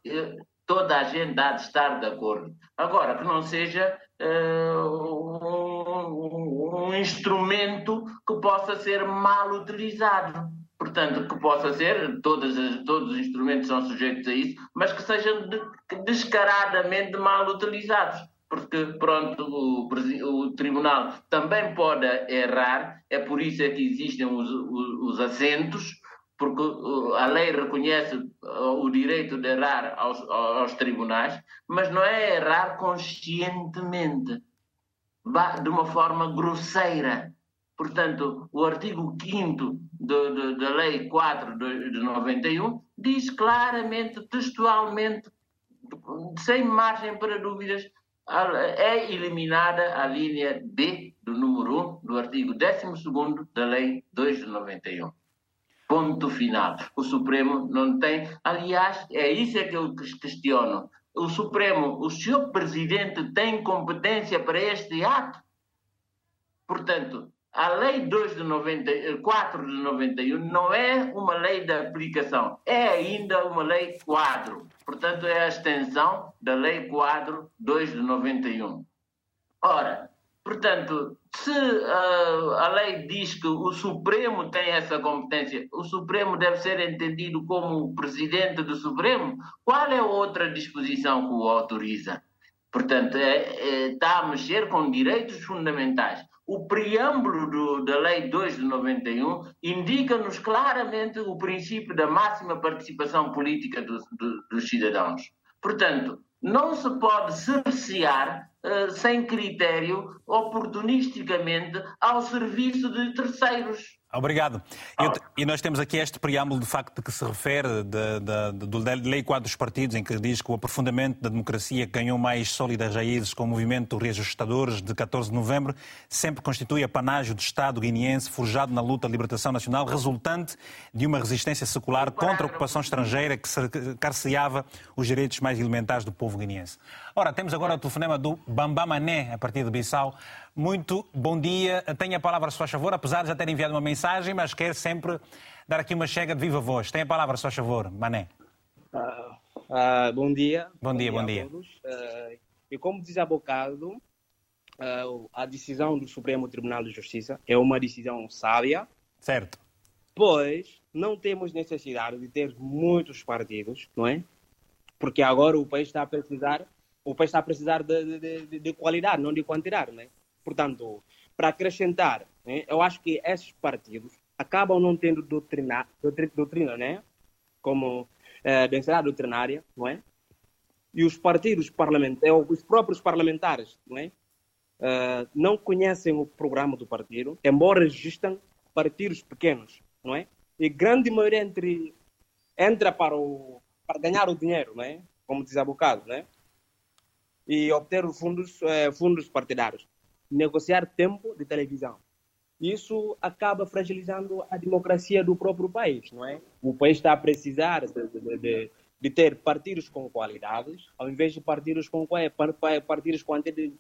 toda a gente há de estar de acordo. Agora, que não seja uh, um, um, instrumento que possa ser mal utilizado. Portanto, que possa ser, todos os instrumentos são sujeitos a isso, mas que sejam de, descaradamente mal utilizados. Porque, pronto, o, o, Tribunal também pode errar, é por isso é que existem os, os, os assentos, porque a lei reconhece o direito de errar aos, aos tribunais, mas não é errar conscientemente, de uma forma grosseira. Portanto, o artigo 5 da Lei 4 de 91 diz claramente, textualmente, sem margem para dúvidas, é eliminada a linha B do número 1 do artigo 12 da Lei 2 de 91. Ponto final. O Supremo não tem. Aliás, é isso é que eu questiono. O Supremo, o senhor presidente tem competência para este ato? Portanto, a Lei 2 de 90, 4 de 91 não é uma lei de aplicação, é ainda uma lei quadro. Portanto, é a extensão da Lei Quadro 2 de 91. Ora, Portanto, se uh, a lei diz que o Supremo tem essa competência, o Supremo deve ser entendido como o presidente do Supremo, qual é outra disposição que o autoriza? Portanto, é, é, está a mexer com direitos fundamentais. O preâmbulo do, da Lei 2 de 91 indica-nos claramente o princípio da máxima participação política do, do, dos cidadãos. Portanto, não se pode cercear uh, sem critério, oportunisticamente, ao serviço de terceiros. Obrigado. Eu, e nós temos aqui este preâmbulo de facto que se refere da Lei 4 dos Partidos, em que diz que o aprofundamento da democracia ganhou mais sólidas raízes com o movimento Reajustadores de 14 de novembro, sempre constitui apanágio do Estado guineense forjado na luta de libertação nacional, resultante de uma resistência secular contra a ocupação estrangeira que carceava os direitos mais elementares do povo guineense. Ora, temos agora o telefonema do Bambamané, a partir de Bissau. Muito bom dia. Tenha a palavra, se faz favor, apesar de já ter enviado uma mensagem, mas quer sempre dar aqui uma chega de viva voz. Tenha a palavra, se faz favor, Mané. Uh, uh, bom dia. Bom, dia, bom dia. Bom dia. Uh, e como diz há bocado, a decisão do Supremo Tribunal de Justiça é uma decisão sábia. Certo. Pois não temos necessidade de ter muitos partidos, não é? Porque agora o país está a precisar, o país está a precisar de, de, de, de qualidade, não de quantidade, não é? Portanto, para acrescentar, né, eu acho que esses partidos acabam não tendo doutrina, doutrina né? como é, densidade doutrinária, não é? E os partidos parlamentares, é, os próprios parlamentares, não é? Uh, não conhecem o programa do partido, embora existam partidos pequenos, não é? E grande maioria entre entra para o para ganhar o dinheiro, não é? Como diz há bocado, né? E obter os fundos eh, fundos partidários negociar tempo de televisão. Isso acaba fragilizando a democracia do próprio país, não é? O país está a precisar de, de, de, de ter partidos com qualidades, ao invés de partidos com partidos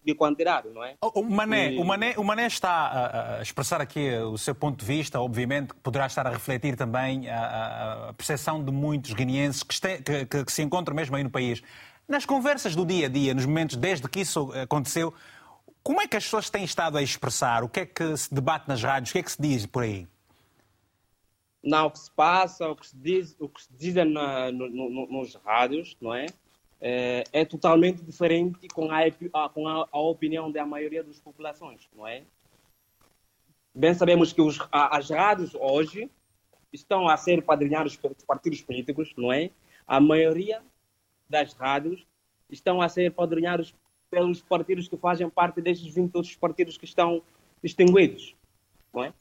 de quantidade, não é? O Mané, e... o Mané, o Mané está a expressar aqui o seu ponto de vista, obviamente que poderá estar a refletir também a, a percepção de muitos guineenses que, este, que, que, que se encontram mesmo aí no país. Nas conversas do dia a dia, nos momentos desde que isso aconteceu, como é que as pessoas têm estado a expressar? O que é que se debate nas rádios? O que é que se diz por aí? Não, o que se passa, o que se diz, o que se diz na, no, no, nos rádios, não é? é? É, totalmente diferente com, a, com a, a, opinião da maioria das populações, não é? Bem sabemos que os, as rádios hoje estão a ser padrinhados pelos partidos políticos, não é? A maioria das rádios estão a ser padrinhados pelos partidos que fazem parte destes 20 outros partidos que estão extinguidos. Não é?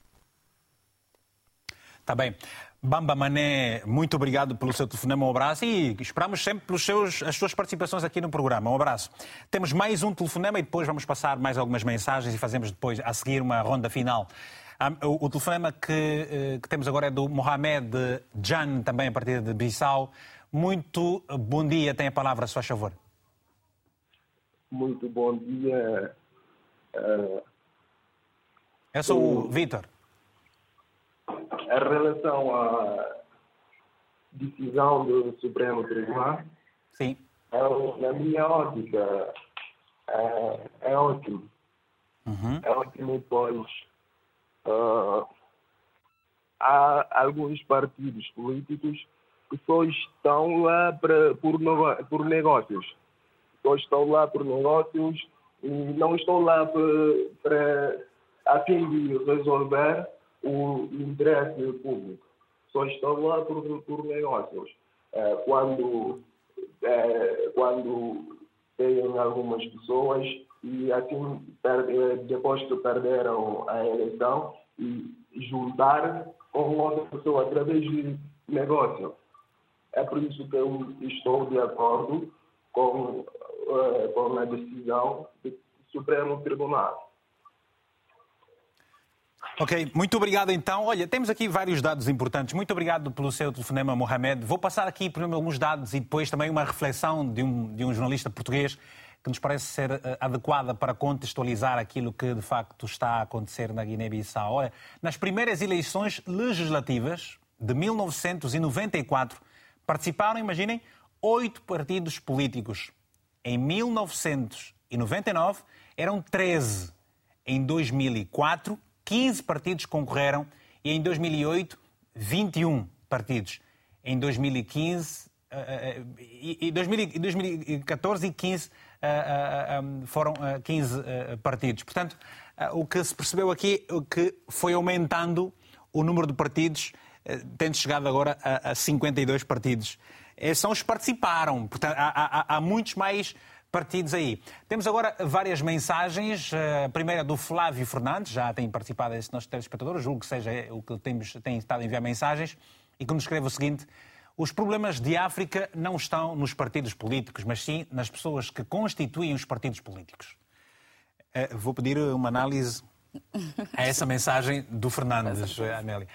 Está bem. Bamba Mané, muito obrigado pelo seu telefonema, um abraço e esperamos sempre pelos seus, as suas participações aqui no programa. Um abraço. Temos mais um telefonema e depois vamos passar mais algumas mensagens e fazemos depois, a seguir, uma ronda final. Ah, o, o telefonema que, eh, que, temos agora é do Mohamed Jan, também a partir de Bissau. Muito bom dia, tem a palavra, se faz favor. Muito bom dia. Uh, Eu sou o Vitor. Em relação à decisão do Supremo Tribunal, Sim. É, na minha ótica, é, é ótimo. Uhum. É ótimo, pois uh, há alguns partidos políticos que só estão lá pra, por, por negócios só estou lá por negócios e não estou lá para, a fim de resolver o interesse público. Só estou lá por, por negócios. É, quando, é, quando tem algumas pessoas e assim depois que perderam a eleição e juntar com outra pessoa através de negócio. É por isso que eu estou de acordo com uh, com a decisão do Supremo Tribunal. Ok, muito obrigado então. Olha, temos aqui vários dados importantes. Muito obrigado pelo seu telefonema, Mohamed. Vou passar aqui por alguns dados e depois também uma reflexão de um, de um jornalista português que nos parece ser uh, adequada para contextualizar aquilo que de facto está a acontecer na Guiné-Bissau. Olha, nas primeiras eleições legislativas de 1994 participaram, imaginem, oito partidos políticos. Em 1999 eram 13. Em 2004, 15 partidos concorreram e em 2008, 21 partidos. Em 2015, uh, uh, e 2014 e 15 uh, foram 15 partidos. Portanto, o que se percebeu aqui é que foi aumentando o número de partidos, tendo chegado agora a, a 52 partidos. são os que participaram. Portanto, há, há, há muitos mais partidos aí. Temos agora várias mensagens. A primeira do Flávio Fernandes, já tem participado esse nosso telespectador, julgo que seja o que temos, tem estado a enviar mensagens, e que nos escreve o seguinte. Os problemas de África não estão nos partidos políticos, mas sim nas pessoas que constituem os partidos políticos. Vou pedir uma análise a essa mensagem do Fernandes, Amélia.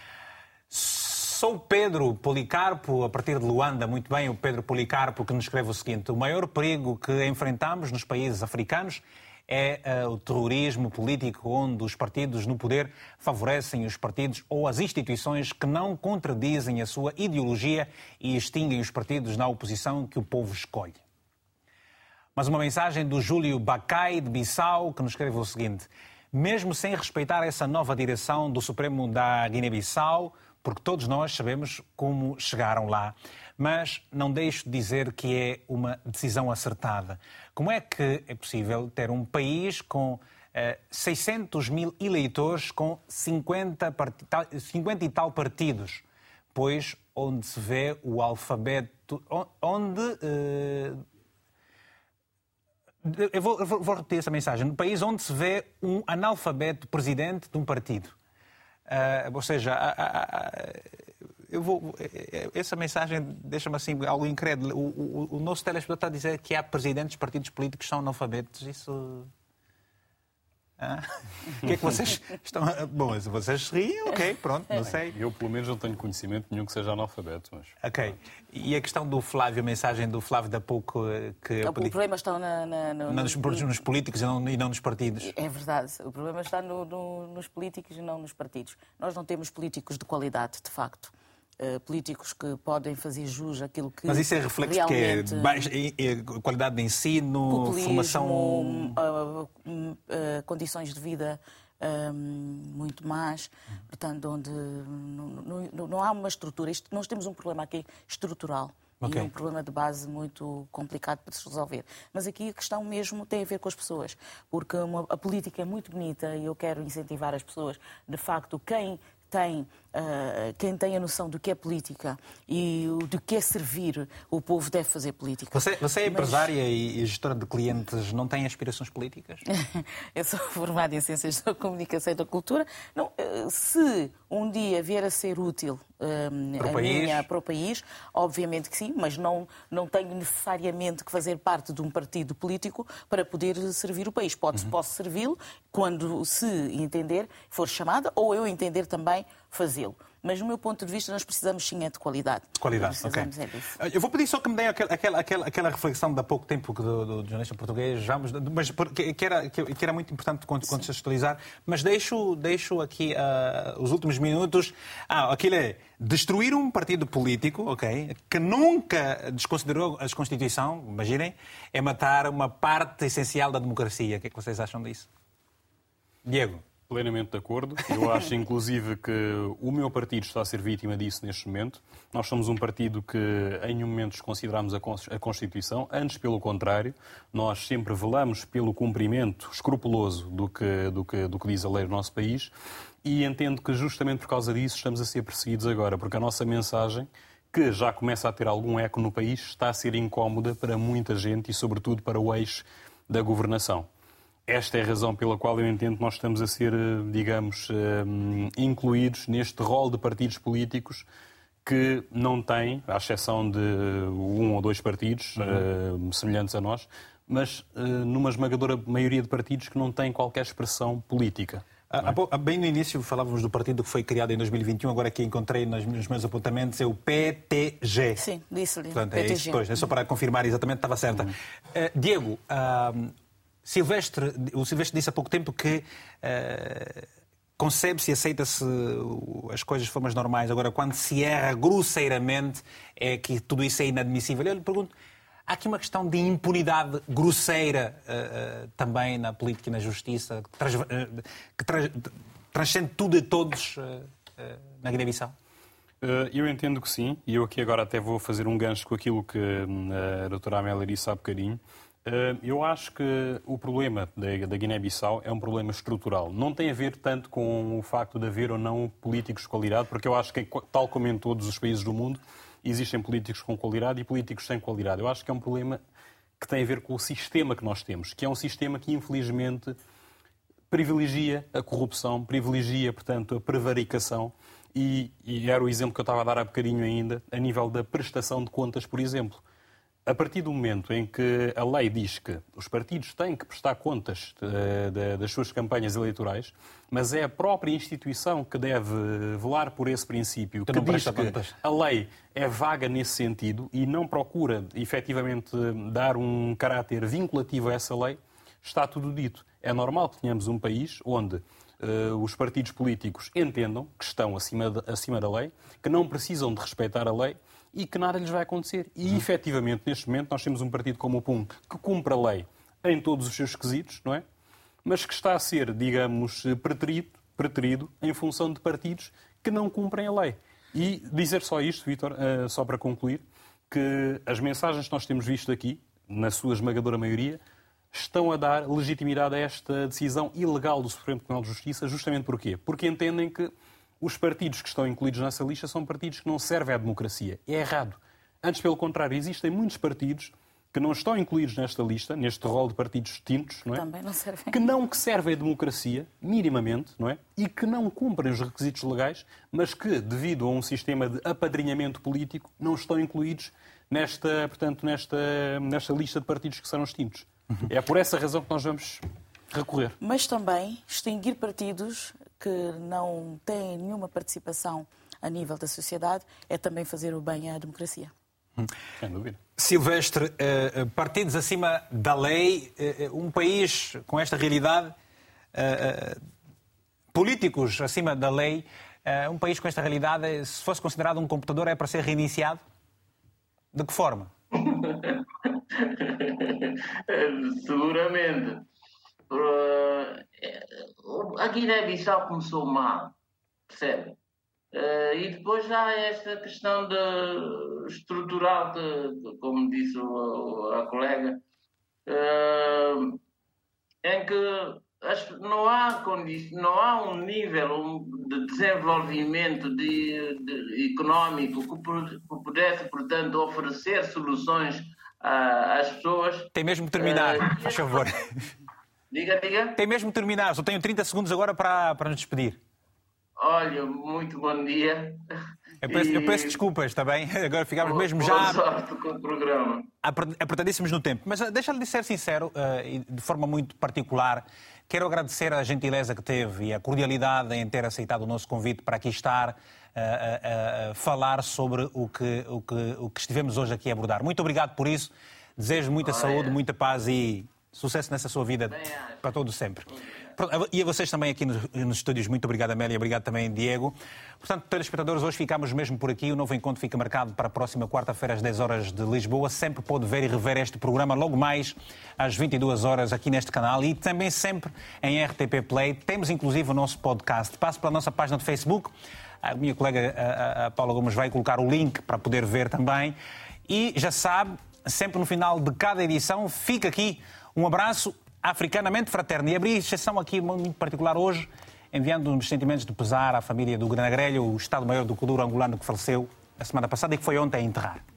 Sou Pedro Policarpo, a partir de Luanda, muito bem, o Pedro Policarpo que nos escreve o seguinte: o maior perigo que enfrentamos nos países africanos é uh, o terrorismo político, onde os partidos no poder favorecem os partidos ou as instituições que não contradizem a sua ideologia e extinguem os partidos na oposição que o povo escolhe. Mas uma mensagem do Júlio Bacai, de Bissau, que nos escreve o seguinte: mesmo sem respeitar essa nova direção do Supremo da Guiné-Bissau, porque todos nós sabemos como chegaram lá. Mas não deixo de dizer que é uma decisão acertada. Como é que é possível ter um país com eh, 600 mil eleitores com 50, 50 e tal partidos? Pois onde se vê o alfabeto. onde. Eh, eu vou, vou, repetir essa mensagem. No país onde se vê um analfabeto presidente de um partido. Uh, ou seja, eu vou, essa mensagem deixa-me assim algo incrédulo. O, o, o nosso telespectador está a dizer que há presidentes de partidos políticos que são analfabetos. Isso ah? (laughs) O que é que vocês estão. Bom, se vocês riem, ok, pronto, não sei. Eu, pelo menos, não tenho conhecimento nenhum que seja analfabeto. Mas... Ok. E a questão do Flávio, a mensagem do Flávio da pouco. Eh, que o problema está na, na, no, nos, nos, políticos e não, e não, nos partidos. É verdade. O problema está no, nos políticos e não nos partidos. Nós não temos políticos de qualidade, de facto. Uh, políticos que podem fazer jus àquilo que. Mas isso é reflexo realmente... que é baixa, qualidade de ensino, Populismo, formação. Uh, uh, condições de vida muito más, portanto, onde não, não, não, há uma estrutura. Isto, nós temos um problema aqui estrutural. Okay. E um problema de base muito complicado para se resolver. Mas aqui a questão mesmo tem a ver com as pessoas, porque uma, a política é muito bonita e eu quero incentivar as pessoas. De facto, quem tem, uh, quem tem a noção do que é política e do que é servir, o povo deve fazer política. Você, você é Mas... empresária e gestora de clientes, não tem aspirações políticas? (laughs) Eu sou formada em Ciências da Comunicação e da Cultura. Não, eh, se um dia vier a ser útil um, para, o país. Minha, para o país, obviamente que sim, mas não, não tenho necessariamente que fazer parte de um partido político para poder servir o país. Pode, uhum. Posso servi-lo quando se entender, for chamada, ou eu entender também fazê-lo. Mas, do meu ponto de vista, nós precisamos sim é de qualidade. Qualidade, ok. É eu vou pedir só que me deem aquela, aquela, aquela reflexão de há pouco tempo do, do jornalista português, vamos, mas que, que, era, que, era muito importante contextualizar, mas deixo, deixo aqui uh, os últimos minutos. Ah, aquilo é destruir um partido político, ok, que nunca desconsiderou a Constituição, imaginem, é matar uma parte essencial da democracia. O que é que vocês acham disso? Diego. Plenamente de acordo. Eu acho, inclusive, que o meu partido está a ser vítima disso neste momento. Nós somos um partido que, em nenhum momento, desconsideramos a Constituição. Antes, pelo contrário, nós sempre velamos pelo cumprimento escrupuloso do que, do que, do que diz a lei do nosso país. E entendo que, justamente por causa disso, estamos a ser perseguidos agora, porque a nossa mensagem que já começa a ter algum eco no país, está a ser incómoda para muita gente e, sobretudo, para o eixo da governação. Esta é a razão pela qual eu entendo que nós estamos a ser, digamos, eh, incluídos neste rol de partidos políticos que não têm, à exceção de um ou dois partidos uhum. uh, semelhantes a nós, mas numa esmagadora maioria de partidos que não têm qualquer expressão política. É? Bem no início falávamos do partido que foi criado em 2021, agora aqui encontrei nos meus apontamentos, é o PTG. Sim, disse-lhe. Portanto, é isso, pois, é só para confirmar exatamente, estava certa. Uhum. Uh, Diego, uh, Silvestre, o Silvestre disse há pouco tempo que uh, concebe-se e aceita-se as coisas de formas normais. Agora, quando se erra grosseiramente, é que tudo isso é inadmissível. Eu lhe pergunto, há aqui uma questão de impunidade grosseira uh, uh, também na política e na justiça, que, trans, que trans, transcende tudo e todos na Guiné-Bissau? Eu entendo que sim, e eu aqui agora até vou fazer um gancho com aquilo que hum, a doutora Amélia disse há bocadinho. Eu acho que o problema da Guiné-Bissau é um problema estrutural. Não tem a ver tanto com o facto de haver ou não políticos de qualidade, porque eu acho que, tal como em todos os países do mundo, existem políticos com qualidade e políticos sem qualidade. Eu acho que é um problema que tem a ver com o sistema que nós temos, que é um sistema que, infelizmente, privilegia a corrupção, privilegia, portanto, a prevaricação. E, e era o exemplo que eu estava a dar há bocadinho ainda, a nível da prestação de contas, por exemplo. A partir do momento em que a lei diz que os partidos têm que prestar contas de, das suas campanhas eleitorais, mas é a própria instituição que deve velar por esse princípio, que, que diz que contas. a lei é vaga nesse sentido e não procura efetivamente dar um caráter vinculativo a essa lei, está tudo dito. É normal que tenhamos um país onde uh, os partidos políticos entendam que estão acima, de, acima da lei, que não precisam de respeitar a lei e que nada lhes vai acontecer. E, uhum. efetivamente, neste momento, nós temos um partido como o PUM que cumpre a lei em todos os seus quesitos, não é? Mas que está a ser, digamos, preterido, preterido em função de partidos que não cumprem a lei. E dizer só isto, Vítor, uh, só para concluir, que as mensagens que nós temos visto aqui, na sua esmagadora maioria, estão a dar legitimidade a esta decisão ilegal do Supremo Tribunal de Justiça, justamente porquê? Porque entendem que os partidos que estão incluídos nessa lista são partidos que não servem à democracia. É errado. Antes, pelo contrário, existem muitos partidos que não estão incluídos nesta lista, neste rol de partidos distintos, não é? Também não servem. Que não que servem à democracia, minimamente, não é? E que não cumprem os requisitos legais, mas que, devido a um sistema de apadrinhamento político, não estão incluídos nesta, portanto, nesta, nesta lista de partidos que serão extintos. Uhum. É por essa razão que nós vamos recorrer. Mas também extinguir partidos que não têm nenhuma participação a nível da sociedade é também fazer o bem à democracia. Hum. Sem dúvida. Silvestre, eh, eh, partidos acima da lei, eh, um país com esta realidade, políticos acima da lei, um país com esta realidade, se fosse considerado um computador, é para ser reiniciado? De que forma? (laughs) Seguramente. A Guiné-Bissau começou mal, percebe? Uh, e depois há esta questão de, estrutural, que, como disse o, a colega, uh, em que não há, não há um nível de desenvolvimento de, de económico que, que, pudesse, portanto, oferecer soluções às pessoas. Tem mesmo que terminar, uh, faz favor. (laughs) Diga, diga. Tem mesmo que terminar, só tenho 30 segundos agora para, para nos despedir. Olha, muito bom dia. Eu peço, e... eu peço desculpas, está bem? (laughs) Agora ficámos mesmo boa já. sorte com o programa. Apertadíssimos no tempo. Mas eh, deixa-lhe ser sincero, uh, e de forma muito particular, quero agradecer a gentileza que teve e a cordialidade em ter aceitado o nosso convite para aqui estar a, uh, falar sobre o que, o, que, o que estivemos hoje aqui a abordar. Muito obrigado por isso. Desejo muita saúde, muita paz e sucesso nessa sua vida para todos sempre. E a vocês também aqui nos, estúdios, muito obrigado, Amélia, obrigado também, Diego. Portanto, telespectadores, hoje ficamos mesmo por aqui. O novo encontro fica marcado para a próxima quarta-feira, às 10 horas de Lisboa. Sempre pode ver e rever este programa logo mais às 22 horas aqui neste canal e também sempre em RTP Play. Temos inclusive o nosso podcast. Passe pela nossa página de Facebook. A minha colega a, a Paula Gomes vai colocar o link para poder ver também. E já sabe, sempre no final de cada edição, fica aqui um abraço africanamente fraterno. E abri exceção aqui muito particular hoje, enviando os sentimentos de pesar à família do Grande Grelho, o Estado-Maior do Coduro angolano que faleceu a semana passada e que foi ontem a enterrar.